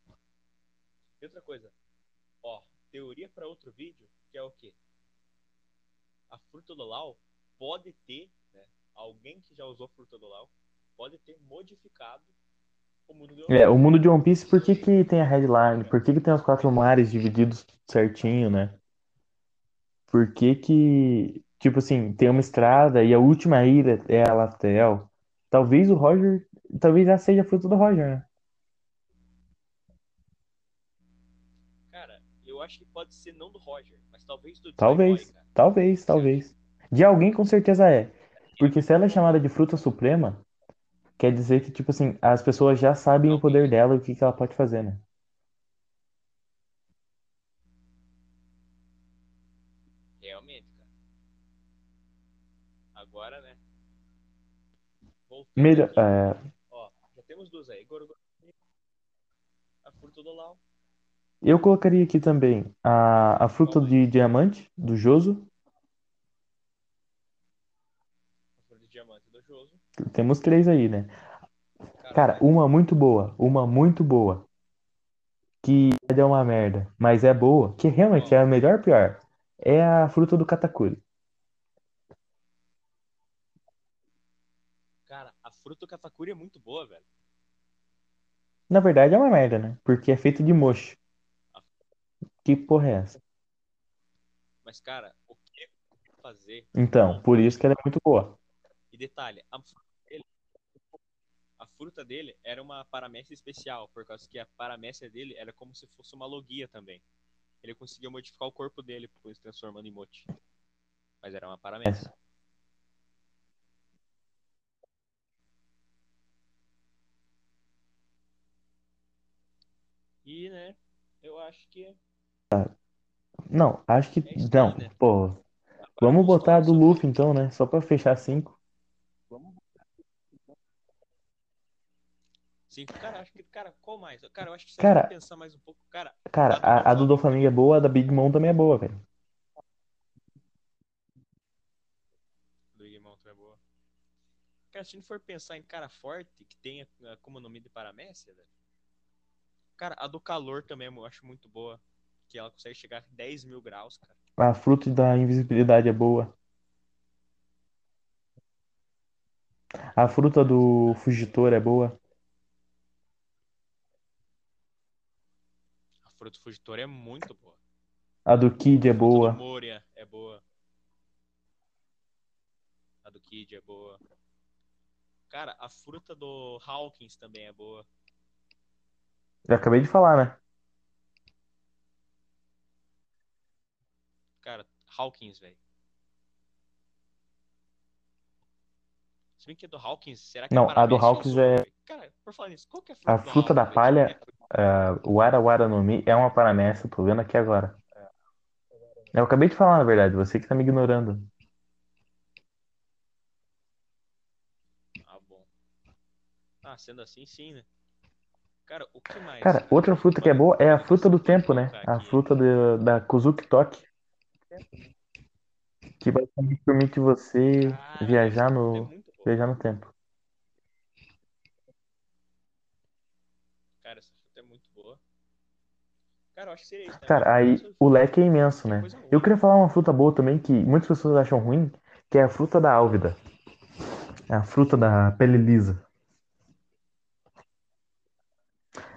E outra coisa, ó, teoria para outro vídeo, que é o quê? A fruta do Lau pode ter, né? Alguém que já usou a fruta do Lau pode ter modificado o mundo do É, o mundo de One Piece, por que que tem a headline? Por que que tem os quatro mares divididos certinho, né? Por que que, tipo assim, tem uma estrada e a última ilha é a Latel? Talvez o Roger, talvez já seja fruto do Roger, né? Cara, eu acho que pode ser não do Roger, mas talvez do Talvez, Boy, talvez, talvez. De alguém com certeza é. Porque se ela é chamada de fruta suprema, quer dizer que, tipo assim, as pessoas já sabem o poder dela e o que que ela pode fazer, né? Realmente, cara. Agora, né? Voltando Melhor, aqui, é, ó, já temos duas aí. Gorogoro, a fruta do Lau, eu colocaria aqui também a, a fruta de diamante, do Joso. a fruta de diamante do Joso. Temos três aí, né? Cara, uma muito boa, uma muito boa. Que é uma merda, mas é boa, que realmente é a melhor pior. É a fruta do Katakuri. Cara, a fruta do Katakuri é muito boa, velho. Na verdade é uma merda, né? Porque é feito de mocho. Que porra é essa? Mas, cara, o que fazer? Então, por isso que ela é muito boa. E detalhe, a fruta dele, a fruta dele era uma paramécia especial, por causa que a paramécia dele era como se fosse uma logia também. Ele conseguia modificar o corpo dele, se transformando em mote. Mas era uma paramécia. E, né, eu acho que. Não, acho que. Aí, Não, né? pô. Vamos botar a do Luffy então, né? Só pra fechar cinco. Sim, cara, acho que. Cara, qual mais? Cara, eu acho que se Cara- a gente pensar mais um pouco. Cara, Cara, a, a do Doflamingo é boa, a da Big Mom também é boa, velho. do Digimon também é boa. Cara, se a gente for pensar em cara forte, que tenha como nome de paramécia, velho. Cara, a do calor também eu acho muito boa. Que ela consegue chegar a 10 mil graus, cara. A fruta da invisibilidade é boa. A fruta do Fugitor é boa. A fruta fugitora é muito boa. A do Kid é A boa. do Moria é boa. A do Kid é boa. Cara, a fruta do Hawkins também é boa. Eu acabei de falar, né? Cara, Hawkins, velho. Se bem que a do Hawkins, será que Não, é a do Hawkins é-? Cara, por falar nisso, qual que é a fruta A fruta da Hawkins, palha, ah, o Wara Wara no Mi é uma paramécia, tô vendo aqui agora. Eu acabei de falar, na verdade, você que tá me ignorando. Ah, bom. Ah, sendo assim, sim, né? Cara, o que mais? Cara, outra fruta que é boa é a fruta do tempo, né? A fruta de- da Kuzuki Toki que basicamente permite você ah, viajar no é viajar no tempo. Cara, essa fita é muito boa. Cara, eu acho que seria isso. Né? Cara, aí o leque é imenso, né? É eu queria falar uma fruta boa também que muitas pessoas acham ruim, que é a fruta da álvida. É a fruta da pele lisa.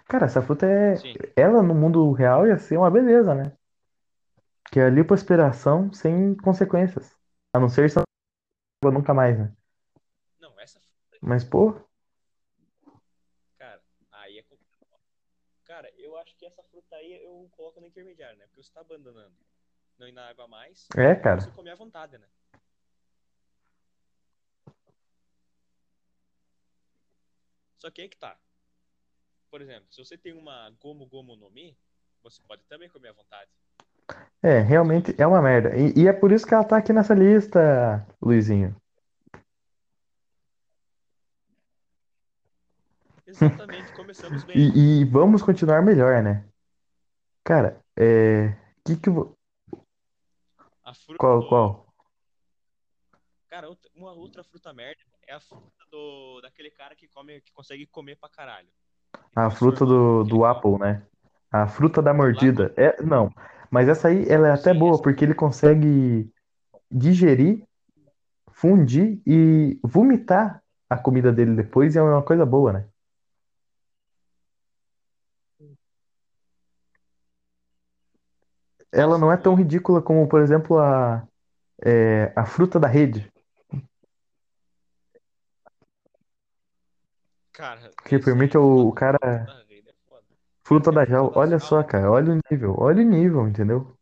Cara, essa fruta é. Sim. Ela no mundo real ia ser uma beleza, né? Que é a lipoaspiração sem consequências. A não ser se ela nunca mais, né? Não, essa fruta, Mas, pô, cara, aí é complicado. Cara, eu acho que essa fruta aí eu coloco no intermediário, né? Porque você tá abandonando. Não ir na água mais. é, cara. Você comer à vontade, né? Só que aí que tá. Por exemplo, se você tem uma Gomu Gomu no Mi, você pode também comer à vontade. É, realmente é uma merda. E, e é por isso que ela tá aqui nessa lista, Luizinho. Exatamente, começamos bem. E, e vamos continuar melhor, né? Cara, é. Que que. vo- A fruta Qual, do- qual? Cara, outra- uma outra fruta merda é a fruta do daquele cara que come, que consegue comer pra caralho. A Tem fruta do, do Apple, né? A fruta da mordida. É, não. Mas essa aí, ela é até boa, porque ele consegue digerir, fundir e vomitar a comida dele depois, e é uma coisa boa, né? Ela não é tão ridícula como, por exemplo, a, é, a fruta da rede, Cara, que permite é o, o cara. Fruta da Jal. da Olha só, cara. Olha o nível. Olha o nível, entendeu?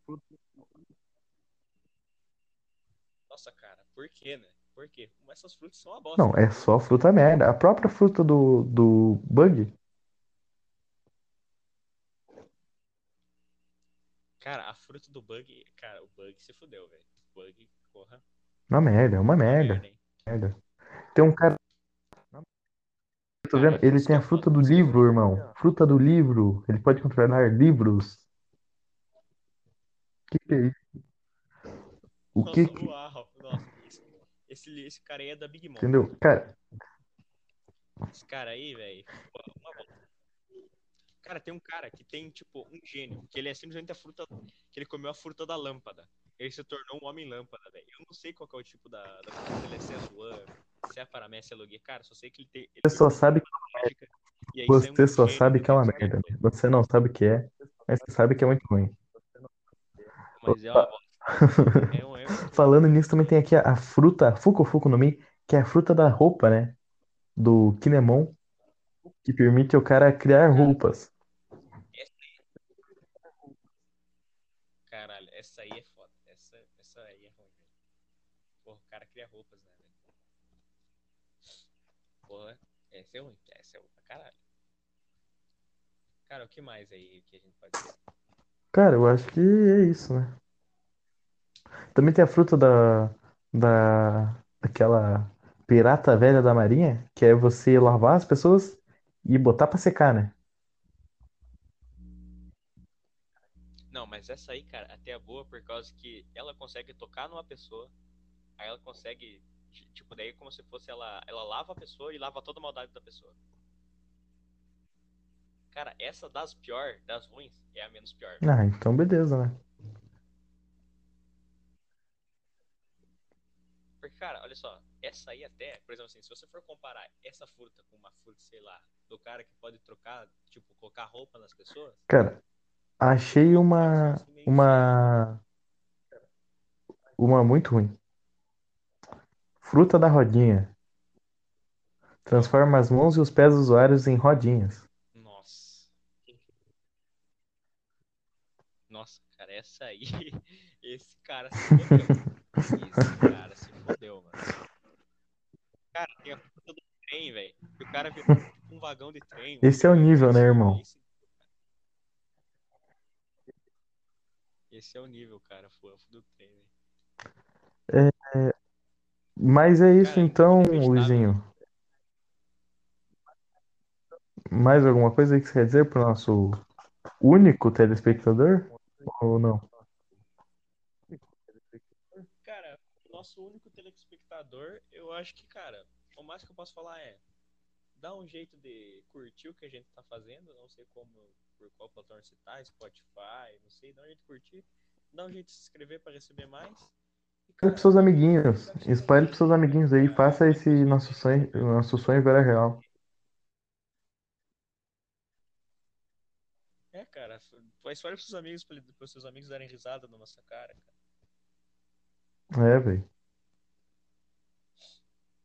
Nossa, cara, por quê, né? Por quê? Essas frutas são uma bosta. Não, é só fruta merda. A própria fruta do, do bug. Cara, a fruta do bug, cara, o bug se fudeu, velho. O bug, porra. Uma merda, é uma uma merda. merda, hein? merda. Tem um cara. Tá vendo? Ele tem a fruta do livro, irmão. Fruta do livro. Ele pode controlar livros. Que que é isso? O Nossa, que que. uau. Nossa, esse, esse, cara aí é da Big Mom. Entendeu? Cara, Esse cara aí, velho, bosta. Cara, tem um cara que tem, tipo, um gênio, que ele é simplesmente a fruta, que ele comeu a fruta da lâmpada. Ele se tornou um homem lâmpada, velho. Eu não sei qual que é o tipo da, da fruta dele, se é zoan, se é paramécia, é logia. Cara, só sei que ele tem... você só sabe, mágica, e aí sai um você só sabe que é uma merda. Você não sabe o que é, mas você sabe que é muito ruim. Mas é uma. É é um... Falando nisso, também tem aqui a, a fruta, Fuku Fuku no Mi, que é a fruta da roupa, né? Do Kinemon, que permite o cara criar roupas. Caralho, essa aí é foda. Essa, essa aí é ruim, velho. Porra, o cara cria roupas, né, velho? Porra, essa é ruim. Essa é ruim pra caralho. Cara, o que mais aí que a gente pode ver? Cara, eu acho que é isso, né? Também tem a fruta da, da, daquela pirata velha da marinha, que é você lavar as pessoas e botar pra secar, né? Não, mas essa aí, cara, até é boa por causa que ela consegue tocar numa pessoa, aí ela consegue, ti- tipo, daí é como se fosse ela, ela lava a pessoa e lava toda a maldade da pessoa. Cara, essa das pior, das ruins, é a menos pior. Ah, então beleza, né? Porque, cara, olha só, essa aí até, por exemplo assim, se você for comparar essa fruta com uma fruta, sei lá, do cara que pode trocar, tipo, colocar roupa nas pessoas, Cara, achei uma, uma, uma muito ruim. Fruta da rodinha. Transforma as mãos e os pés dos usuários em rodinhas. nossa. Nossa, cara, essa aí, esse cara se fodeu. Esse cara se fodeu, mano. Cara, tem a fruta do trem, velho. O cara virou tipo um vagão de trem. Esse é o nível, né, irmão? Esse, esse é o nível, cara, fofo do trem, velho. Mas é isso Cara, então, inacreditável. Luizinho. Mais alguma coisa que você quer dizer pro nosso único telespectador? ou não? Cara, nosso único telespectador, eu acho que, cara, o mais que eu posso falar é dá um jeito de curtir o que a gente tá fazendo, não sei como, por qual plataforma você tá, Spotify, não sei, dá um jeito de curtir, dá um jeito de se inscrever para receber mais. Espalhe pros seus amiguinhos, espalhe pros seus amiguinhos aí, faça esse nosso sonho, nosso sonho virar real. É, cara, faz história pros seus amigos, pra, seus amigos darem risada na nossa cara, cara. É, velho.